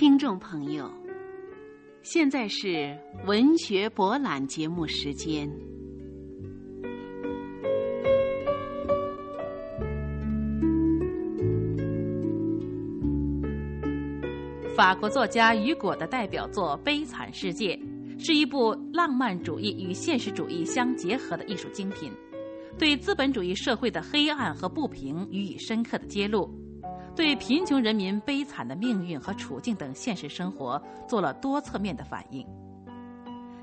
听众朋友，现在是文学博览节目时间。法国作家雨果的代表作《悲惨世界》是一部浪漫主义与现实主义相结合的艺术精品，对资本主义社会的黑暗和不平予以深刻的揭露。对贫穷人民悲惨的命运和处境等现实生活做了多侧面的反映。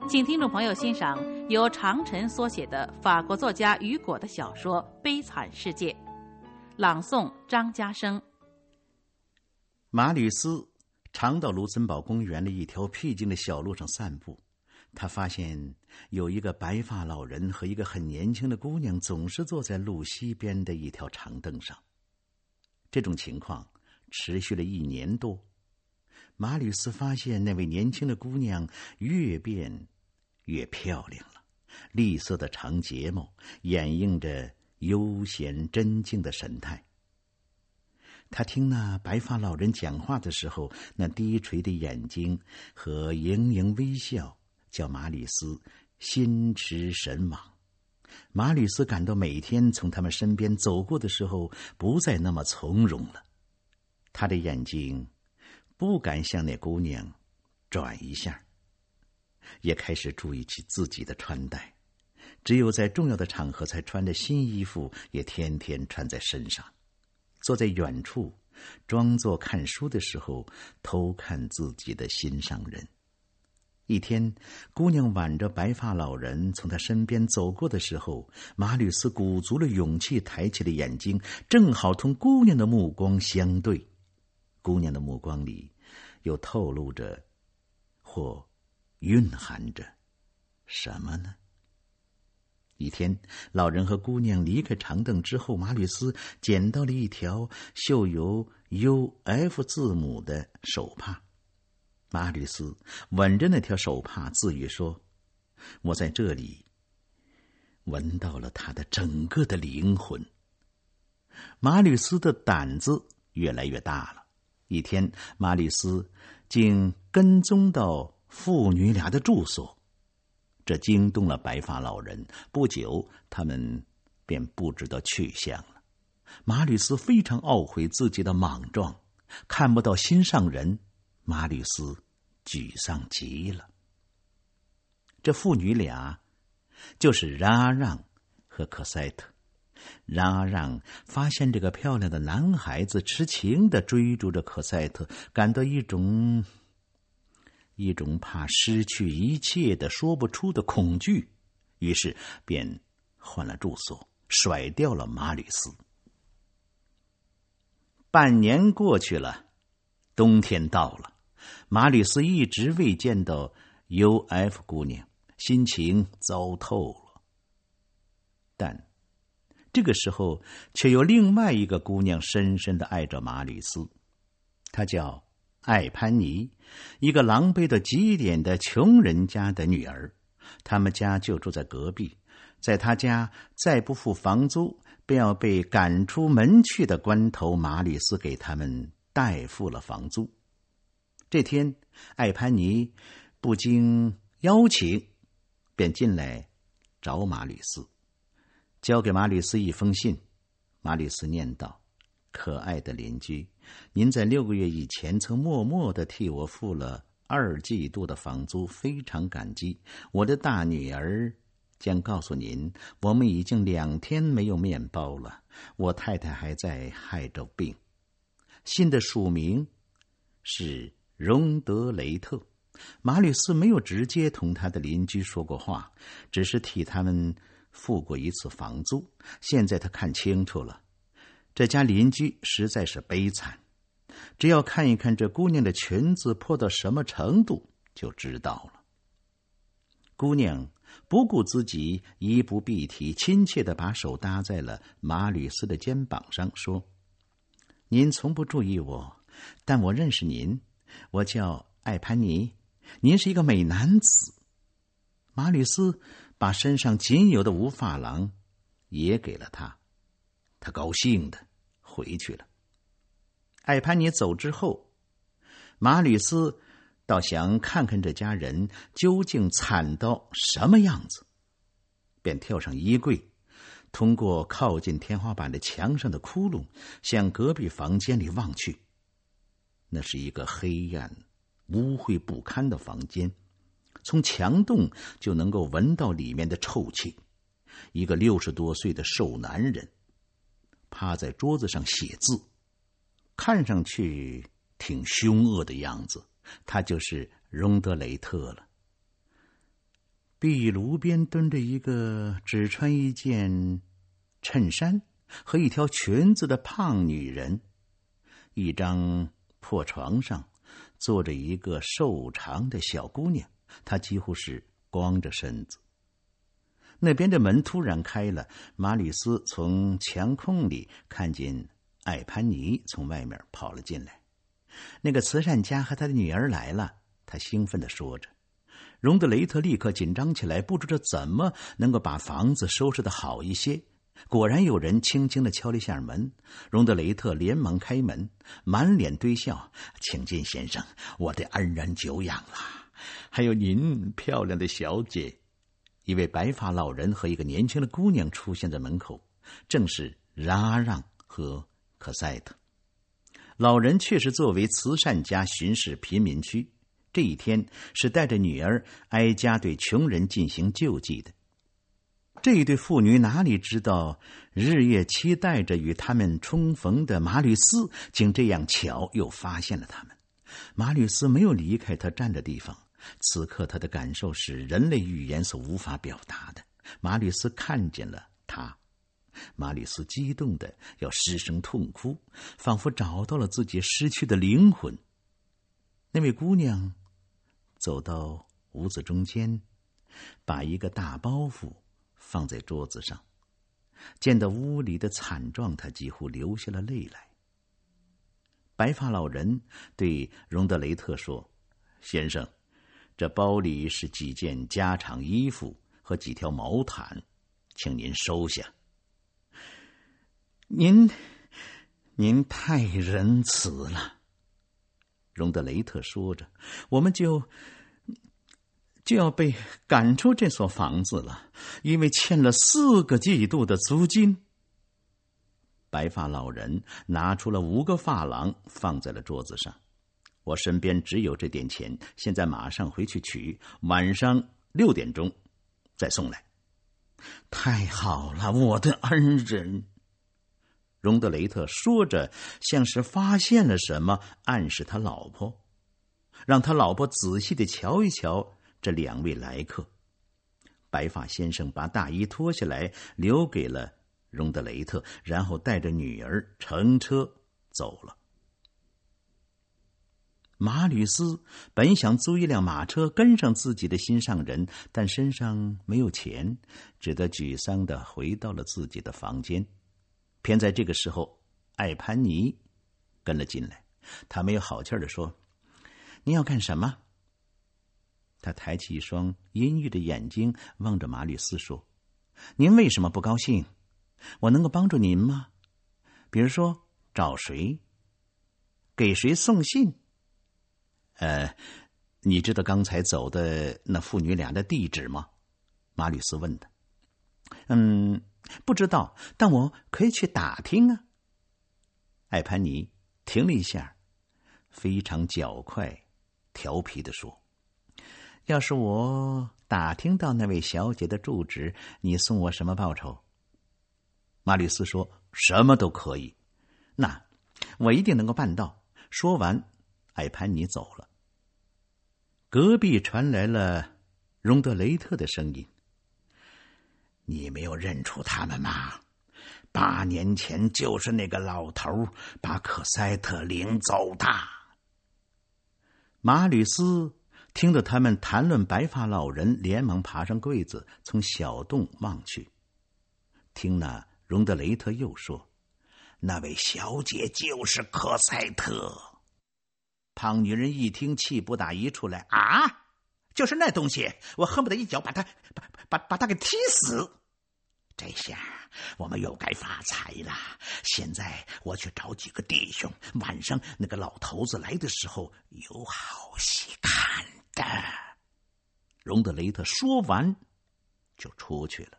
请听众朋友欣赏由长晨所写的法国作家雨果的小说《悲惨世界》，朗诵张家生。马吕斯常到卢森堡公园的一条僻静的小路上散步，他发现有一个白发老人和一个很年轻的姑娘总是坐在路西边的一条长凳上。这种情况持续了一年多，马吕斯发现那位年轻的姑娘越变越漂亮了，栗色的长睫毛掩映着悠闲真静的神态。他听那白发老人讲话的时候，那低垂的眼睛和盈盈微笑，叫马吕斯心驰神往。马吕斯感到每天从他们身边走过的时候，不再那么从容了。他的眼睛不敢向那姑娘转一下，也开始注意起自己的穿戴。只有在重要的场合才穿的新衣服，也天天穿在身上。坐在远处，装作看书的时候，偷看自己的心上人。一天，姑娘挽着白发老人从他身边走过的时候，马吕斯鼓足了勇气，抬起了眼睛，正好同姑娘的目光相对。姑娘的目光里，又透露着，或蕴含着什么呢？一天，老人和姑娘离开长凳之后，马吕斯捡到了一条绣有 U F 字母的手帕。马吕斯吻着那条手帕，自语说：“我在这里闻到了他的整个的灵魂。”马吕斯的胆子越来越大了。一天，马吕斯竟跟踪到父女俩的住所，这惊动了白发老人。不久，他们便不知道去向了。马吕斯非常懊悔自己的莽撞，看不到心上人。马吕斯沮丧极了。这父女俩就是冉阿让和可赛特。冉阿让发现这个漂亮的男孩子痴情的追逐着可赛特，感到一种一种怕失去一切的说不出的恐惧，于是便换了住所，甩掉了马吕斯。半年过去了，冬天到了。马吕斯一直未见到 U.F 姑娘，心情糟透了。但这个时候，却有另外一个姑娘深深的爱着马吕斯，她叫艾潘尼，一个狼狈的极点的穷人家的女儿。他们家就住在隔壁，在他家再不付房租，便要被赶出门去的关头，马吕斯给他们代付了房租。这天，艾潘尼不经邀请，便进来找马吕斯，交给马吕斯一封信。马吕斯念道：“可爱的邻居，您在六个月以前曾默默的替我付了二季度的房租，非常感激。我的大女儿将告诉您，我们已经两天没有面包了。我太太还在害着病。”信的署名是。荣德雷特，马吕斯没有直接同他的邻居说过话，只是替他们付过一次房租。现在他看清楚了，这家邻居实在是悲惨。只要看一看这姑娘的裙子破到什么程度，就知道了。姑娘不顾自己衣不蔽体，亲切的把手搭在了马吕斯的肩膀上，说：“您从不注意我，但我认识您。”我叫艾潘尼，您是一个美男子。马吕斯把身上仅有的五发廊也给了他，他高兴的回去了。艾潘尼走之后，马吕斯倒想看看这家人究竟惨到什么样子，便跳上衣柜，通过靠近天花板的墙上的窟窿，向隔壁房间里望去。那是一个黑暗、污秽不堪的房间，从墙洞就能够闻到里面的臭气。一个六十多岁的瘦男人趴在桌子上写字，看上去挺凶恶的样子。他就是荣德雷特了。壁炉边蹲着一个只穿一件衬衫和一条裙子的胖女人，一张。破床上坐着一个瘦长的小姑娘，她几乎是光着身子。那边的门突然开了，马吕斯从墙空里看见艾潘尼从外面跑了进来。那个慈善家和他的女儿来了，他兴奋的说着。荣德雷特立刻紧张起来，不知道怎么能够把房子收拾的好一些。果然有人轻轻的敲了一下门，荣德雷特连忙开门，满脸堆笑：“请进，先生，我的恩人久仰了。还有您，漂亮的小姐。”一位白发老人和一个年轻的姑娘出现在门口，正是冉阿让和可赛特。老人确实作为慈善家巡视贫民区。这一天是带着女儿挨家对穷人进行救济的。这一对妇女哪里知道，日夜期待着与他们重逢的马吕斯，竟这样巧又发现了他们。马吕斯没有离开他站的地方，此刻他的感受是人类语言所无法表达的。马吕斯看见了他，马吕斯激动的要失声痛哭，仿佛找到了自己失去的灵魂。那位姑娘走到屋子中间，把一个大包袱放在桌子上，见到屋里的惨状，他几乎流下了泪来。白发老人对荣德雷特说：“先生，这包里是几件家常衣服和几条毛毯，请您收下。”您，您太仁慈了。”荣德雷特说着，“我们就就要被赶出这所房子了，因为欠了四个季度的租金。”白发老人拿出了五个发廊，放在了桌子上。我身边只有这点钱，现在马上回去取，晚上六点钟再送来。太好了，我的恩人！荣德雷特说着，像是发现了什么，暗示他老婆，让他老婆仔细的瞧一瞧这两位来客。白发先生把大衣脱下来，留给了。荣德雷特，然后带着女儿乘车走了。马吕斯本想租一辆马车跟上自己的心上人，但身上没有钱，只得沮丧的回到了自己的房间。偏在这个时候，艾潘尼跟了进来，他没有好气的说：“你要干什么？”他抬起一双阴郁的眼睛望着马吕斯说：“您为什么不高兴？”我能够帮助您吗？比如说，找谁？给谁送信？呃，你知道刚才走的那父女俩的地址吗？马吕斯问他。嗯，不知道，但我可以去打听啊。艾潘尼停了一下，非常较快、调皮的说：“要是我打听到那位小姐的住址，你送我什么报酬？”马吕斯说：“什么都可以，那我一定能够办到。”说完，艾潘尼走了。隔壁传来了荣德雷特的声音：“你没有认出他们吗？八年前就是那个老头把可塞特领走的。”马吕斯听着他们谈论白发老人，连忙爬上柜子，从小洞望去，听那。荣德雷特又说：“那位小姐就是科赛特。”胖女人一听，气不打一处来：“啊，就是那东西！我恨不得一脚把他把把把他给踢死！这下我们又该发财了。现在我去找几个弟兄，晚上那个老头子来的时候有好戏看。”荣德雷特说完，就出去了。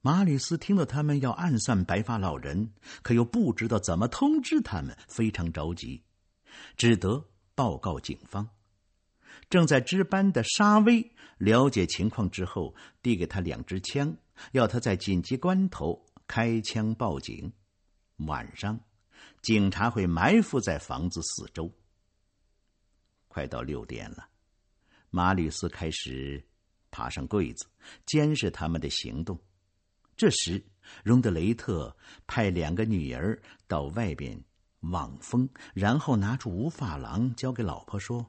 马里斯听到他们要暗算白发老人，可又不知道怎么通知他们，非常着急，只得报告警方。正在值班的沙威了解情况之后，递给他两支枪，要他在紧急关头开枪报警。晚上，警察会埋伏在房子四周。快到六点了，马吕斯开始爬上柜子，监视他们的行动。这时，荣德雷特派两个女儿到外边望风，然后拿出无发廊交给老婆说：“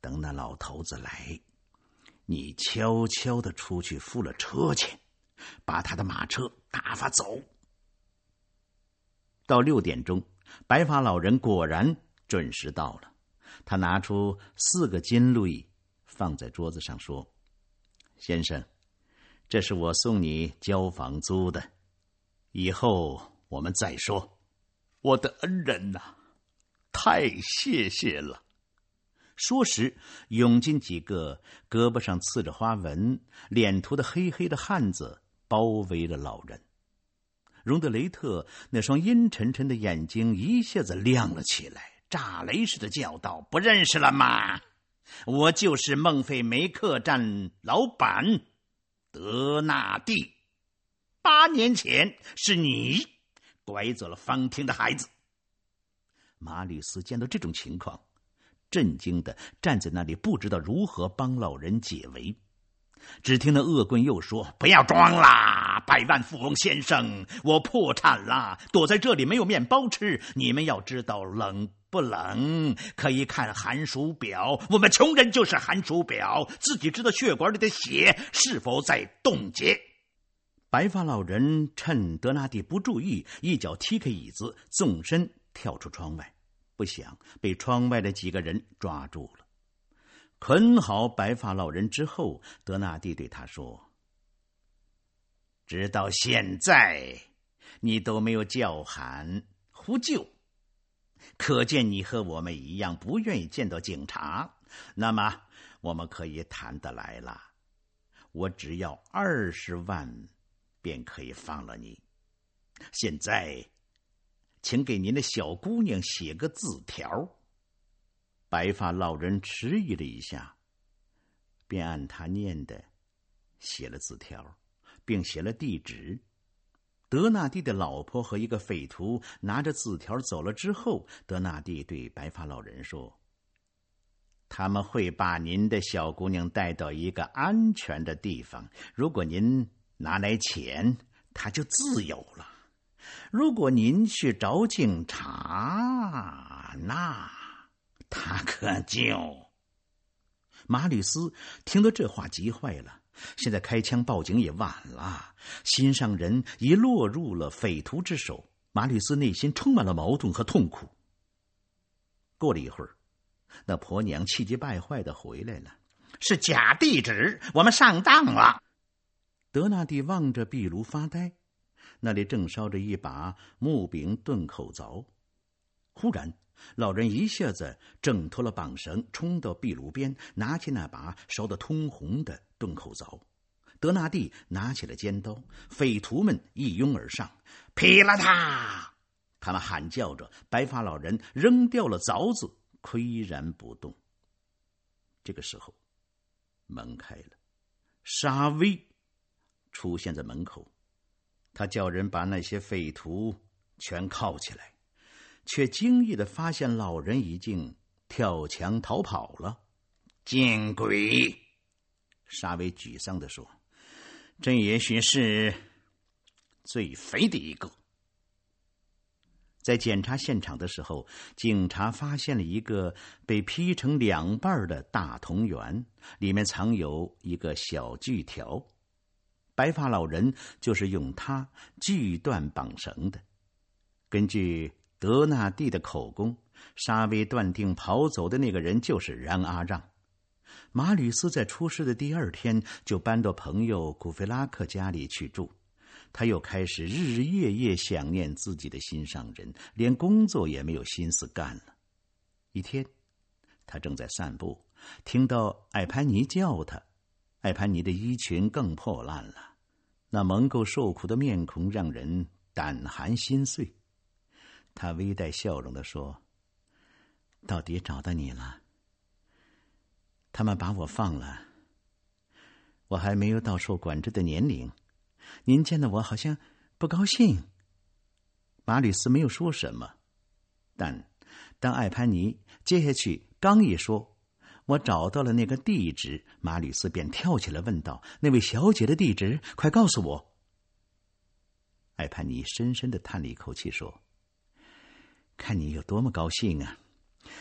等那老头子来，你悄悄的出去付了车钱，把他的马车打发走。”到六点钟，白发老人果然准时到了。他拿出四个金币，放在桌子上说：“先生。”这是我送你交房租的，以后我们再说。我的恩人呐，太谢谢了！说时，涌进几个胳膊上刺着花纹、脸涂的黑黑的汉子，包围了老人。荣德雷特那双阴沉沉的眼睛一下子亮了起来，炸雷似的叫道：“不认识了吗？我就是孟菲梅客栈老板德纳蒂。八年前是你拐走了方婷的孩子。”马吕斯见到这种情况，震惊的站在那里，不知道如何帮老人解围。只听那恶棍又说：“不要装啦，百万富翁先生，我破产了，躲在这里没有面包吃。你们要知道冷不冷，可以看寒暑表。我们穷人就是寒暑表，自己知道血管里的血是否在冻结。”白发老人趁德纳蒂不注意，一脚踢开椅子，纵身跳出窗外，不想被窗外的几个人抓住了。捆好白发老人之后，德纳蒂对他说：“直到现在，你都没有叫喊呼救，可见你和我们一样不愿意见到警察。那么，我们可以谈得来了。我只要二十万，便可以放了你。现在，请给您的小姑娘写个字条。”白发老人迟疑了一下，便按他念的写了字条，并写了地址。德纳蒂的老婆和一个匪徒拿着字条走了之后，德纳蒂对白发老人说：“他们会把您的小姑娘带到一个安全的地方。如果您拿来钱，她就自由了；如果您去找警察，那……”他可就马吕斯听到这话急坏了。现在开枪报警也晚了，心上人已落入了匪徒之手。马吕斯内心充满了矛盾和痛苦。过了一会儿，那婆娘气急败坏的回来了：“是假地址，我们上当了。”德纳蒂望着壁炉发呆，那里正烧着一把木柄钝口凿。忽然。老人一下子挣脱了绑绳，冲到壁炉边，拿起那把烧得通红的钝口凿。德纳蒂拿起了尖刀，匪徒们一拥而上，劈了他！他们喊叫着。白发老人扔掉了凿子，岿然不动。这个时候，门开了，沙威出现在门口，他叫人把那些匪徒全铐起来。却惊异的发现，老人已经跳墙逃跑了。见鬼！沙威沮丧的说：“这也许是最肥的一个。”在检查现场的时候，警察发现了一个被劈成两半的大铜圆，里面藏有一个小锯条。白发老人就是用它锯断绑绳的。根据。德纳蒂的口供，沙威断定跑走的那个人就是然阿让。马吕斯在出事的第二天就搬到朋友古菲拉克家里去住，他又开始日日夜夜想念自己的心上人，连工作也没有心思干了。一天，他正在散步，听到艾潘尼叫他，艾潘尼的衣裙更破烂了，那蒙够受苦的面孔让人胆寒心碎。他微带笑容的说：“到底找到你了。他们把我放了。我还没有到受管制的年龄。您见到我好像不高兴。”马吕斯没有说什么，但当艾潘尼接下去刚一说“我找到了那个地址”，马吕斯便跳起来问道：“那位小姐的地址，快告诉我！”艾潘尼深深的叹了一口气说。看你有多么高兴啊！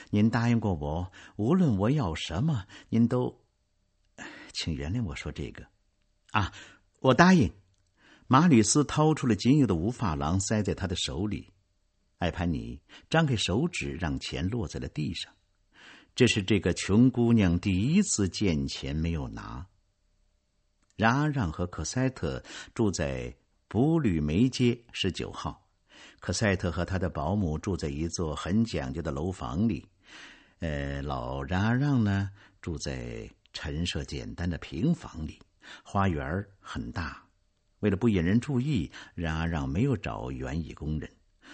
您答应过我，无论我要什么，您都……请原谅我说这个，啊，我答应。马吕斯掏出了仅有的五法郎，塞在他的手里。艾潘尼张开手指，让钱落在了地上。这是这个穷姑娘第一次见钱没有拿。然阿让和克塞特住在布吕梅街十九号。可赛特和他的保姆住在一座很讲究的楼房里，呃，老冉阿让呢住在陈设简单的平房里，花园很大，为了不引人注意，冉阿让没有找园艺工人。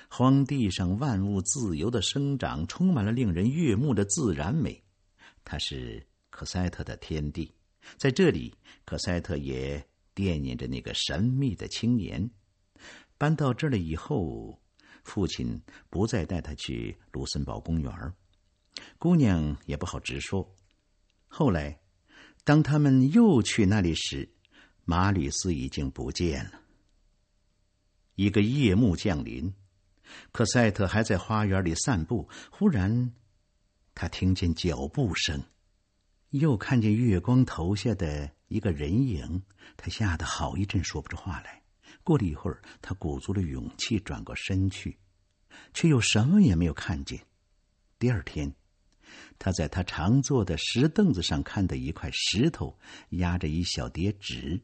荒地上万物自由的生长，充满了令人悦目的自然美。它是可赛特的天地，在这里，可赛特也惦念着那个神秘的青年。搬到这儿了以后，父亲不再带他去卢森堡公园姑娘也不好直说。后来，当他们又去那里时，马吕斯已经不见了。一个夜幕降临。可赛特还在花园里散步，忽然，他听见脚步声，又看见月光投下的一个人影，他吓得好一阵说不出话来。过了一会儿，他鼓足了勇气转过身去，却又什么也没有看见。第二天，他在他常坐的石凳子上看到一块石头压着一小叠纸，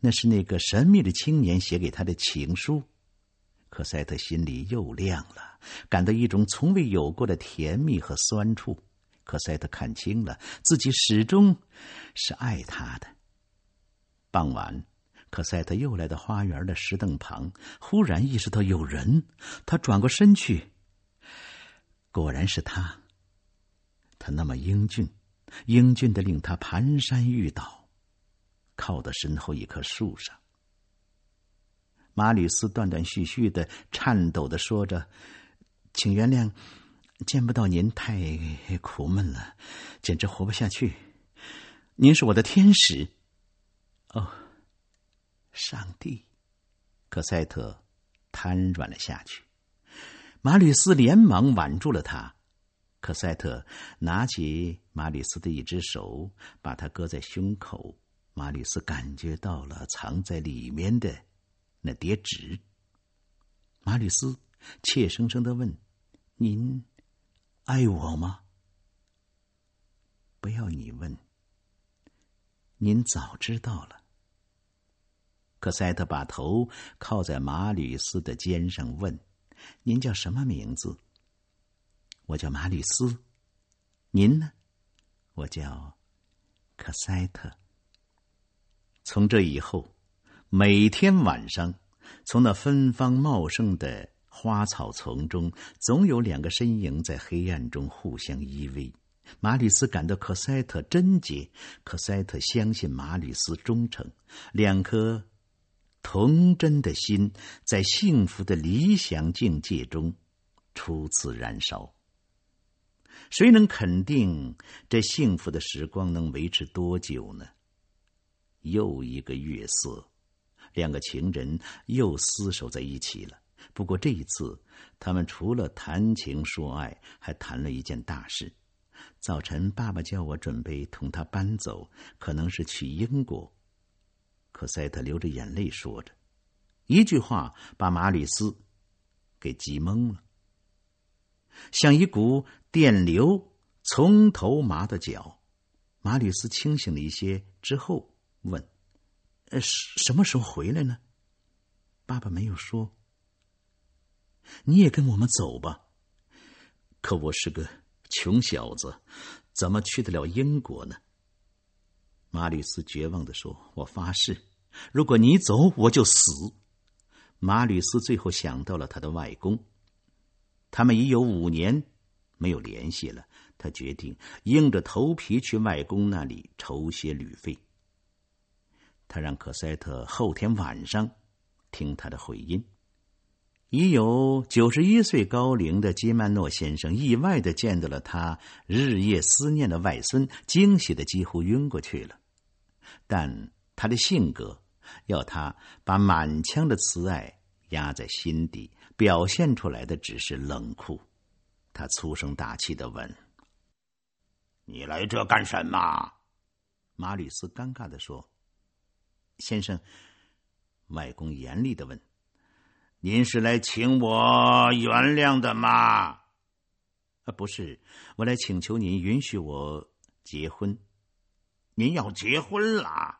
那是那个神秘的青年写给他的情书。可赛特心里又亮了，感到一种从未有过的甜蜜和酸楚。可赛特看清了，自己始终是爱他的。傍晚，可赛特又来到花园的石凳旁，忽然意识到有人。他转过身去，果然是他。他那么英俊，英俊的令他蹒跚欲倒，靠在身后一棵树上。马吕斯断断续续的、颤抖的说着：“请原谅，见不到您太苦闷了，简直活不下去。您是我的天使。”哦，上帝！可赛特瘫软了下去。马吕斯连忙挽住了他。可赛特拿起马吕斯的一只手，把他搁在胸口。马吕斯感觉到了藏在里面的。那叠纸，马吕斯怯生生的问：“您爱我吗？”不要你问，您早知道了。可赛特把头靠在马吕斯的肩上问：“您叫什么名字？”“我叫马吕斯。”“您呢？”“我叫可赛特。”从这以后。每天晚上，从那芬芳茂盛的花草丛中，总有两个身影在黑暗中互相依偎。马吕斯感到可塞特贞洁，可塞特相信马吕斯忠诚。两颗童真的心，在幸福的理想境界中初次燃烧。谁能肯定这幸福的时光能维持多久呢？又一个月色。两个情人又厮守在一起了。不过这一次，他们除了谈情说爱，还谈了一件大事。早晨，爸爸叫我准备同他搬走，可能是去英国。可赛特流着眼泪说着，一句话把马吕斯给急懵了，像一股电流从头麻到脚。马吕斯清醒了一些之后问。呃，什么时候回来呢？爸爸没有说。你也跟我们走吧。可我是个穷小子，怎么去得了英国呢？马吕斯绝望的说：“我发誓，如果你走，我就死。”马吕斯最后想到了他的外公，他们已有五年没有联系了。他决定硬着头皮去外公那里筹些旅费。他让可塞特后天晚上听他的回音。已有九十一岁高龄的基曼诺先生意外的见到了他日夜思念的外孙，惊喜的几乎晕过去了。但他的性格要他把满腔的慈爱压在心底，表现出来的只是冷酷。他粗声大气的问：“你来这干什么？”马吕斯尴尬的说。先生，外公严厉的问：“您是来请我原谅的吗？”“啊，不是，我来请求您允许我结婚。”“您要结婚了？”“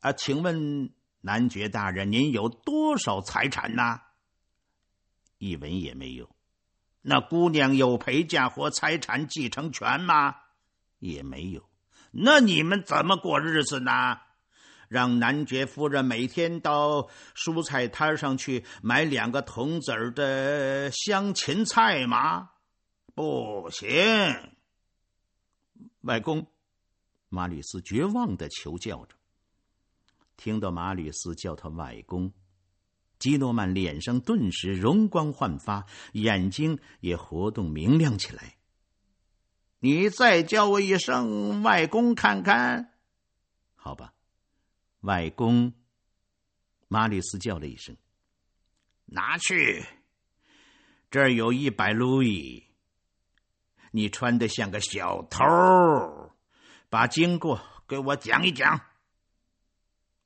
啊，请问男爵大人，您有多少财产呢？”“一文也没有。”“那姑娘有陪嫁或财产继承权吗？”“也没有。”“那你们怎么过日子呢？”让男爵夫人每天到蔬菜摊上去买两个铜子儿的香芹菜吗？不行，外公。马吕斯绝望的求叫着。听到马吕斯叫他外公，基诺曼脸上顿时容光焕发，眼睛也活动明亮起来。你再叫我一声外公看看，好吧，外公。马吕斯叫了一声：“拿去，这儿有一百路易。你穿的像个小偷。”把经过给我讲一讲。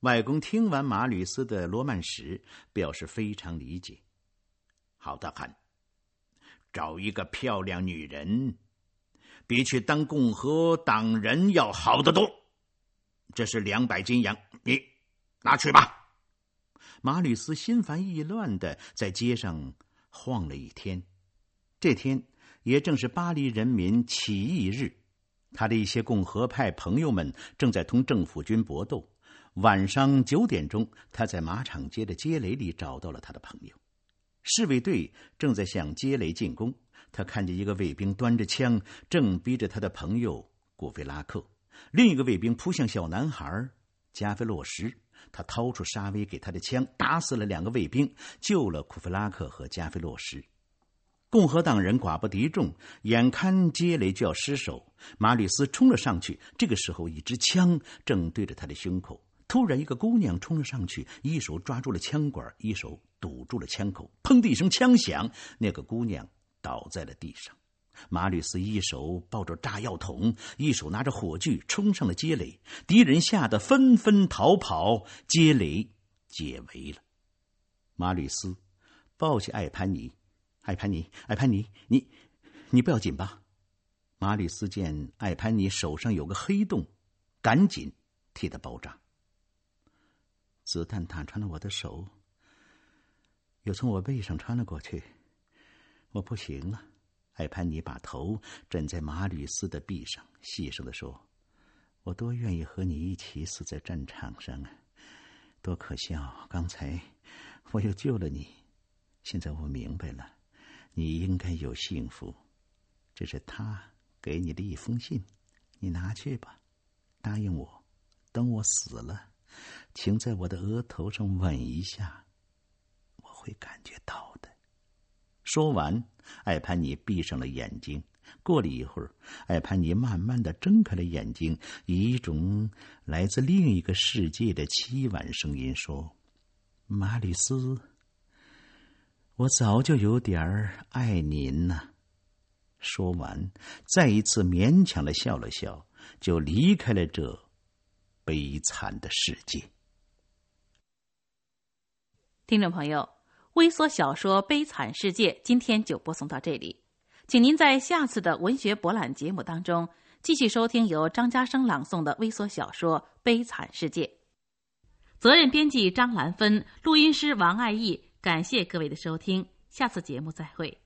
外公听完马吕斯的罗曼史，表示非常理解。好的很，找一个漂亮女人，比去当共和党人要好得多。这是两百斤洋，你拿去吧。马吕斯心烦意乱的在街上晃了一天。这天也正是巴黎人民起义日。他的一些共和派朋友们正在同政府军搏斗。晚上九点钟，他在马场街的街垒里找到了他的朋友。侍卫队正在向街垒进攻。他看见一个卫兵端着枪，正逼着他的朋友古菲拉克。另一个卫兵扑向小男孩加菲洛什。他掏出沙威给他的枪，打死了两个卫兵，救了库菲拉克和加菲洛什。共和党人寡不敌众，眼看街垒就要失守，马吕斯冲了上去。这个时候，一支枪正对着他的胸口。突然，一个姑娘冲了上去，一手抓住了枪管，一手堵住了枪口。砰的一声枪响，那个姑娘倒在了地上。马吕斯一手抱着炸药桶，一手拿着火炬，冲上了街垒。敌人吓得纷纷逃跑，街垒解围了。马吕斯抱起艾潘尼。艾潘尼，艾潘尼，你，你不要紧吧？马吕斯见艾潘尼手上有个黑洞，赶紧替他包扎。子弹打穿了我的手，又从我背上穿了过去，我不行了。艾潘尼把头枕在马吕斯的臂上，细声的说：“我多愿意和你一起死在战场上啊！多可笑！刚才我又救了你，现在我明白了。”你应该有幸福，这是他给你的一封信，你拿去吧。答应我，等我死了，请在我的额头上吻一下，我会感觉到的。说完，艾潘尼闭上了眼睛。过了一会儿，艾潘尼慢慢的睁开了眼睛，以一种来自另一个世界的凄婉声音说：“马里斯。”我早就有点儿爱您呐。说完，再一次勉强的笑了笑，就离开了这悲惨的世界。听众朋友，微缩小说《悲惨世界》今天就播送到这里，请您在下次的文学博览节目当中继续收听由张家生朗诵的微缩小说《悲惨世界》。责任编辑张兰芬，录音师王爱义。感谢各位的收听，下次节目再会。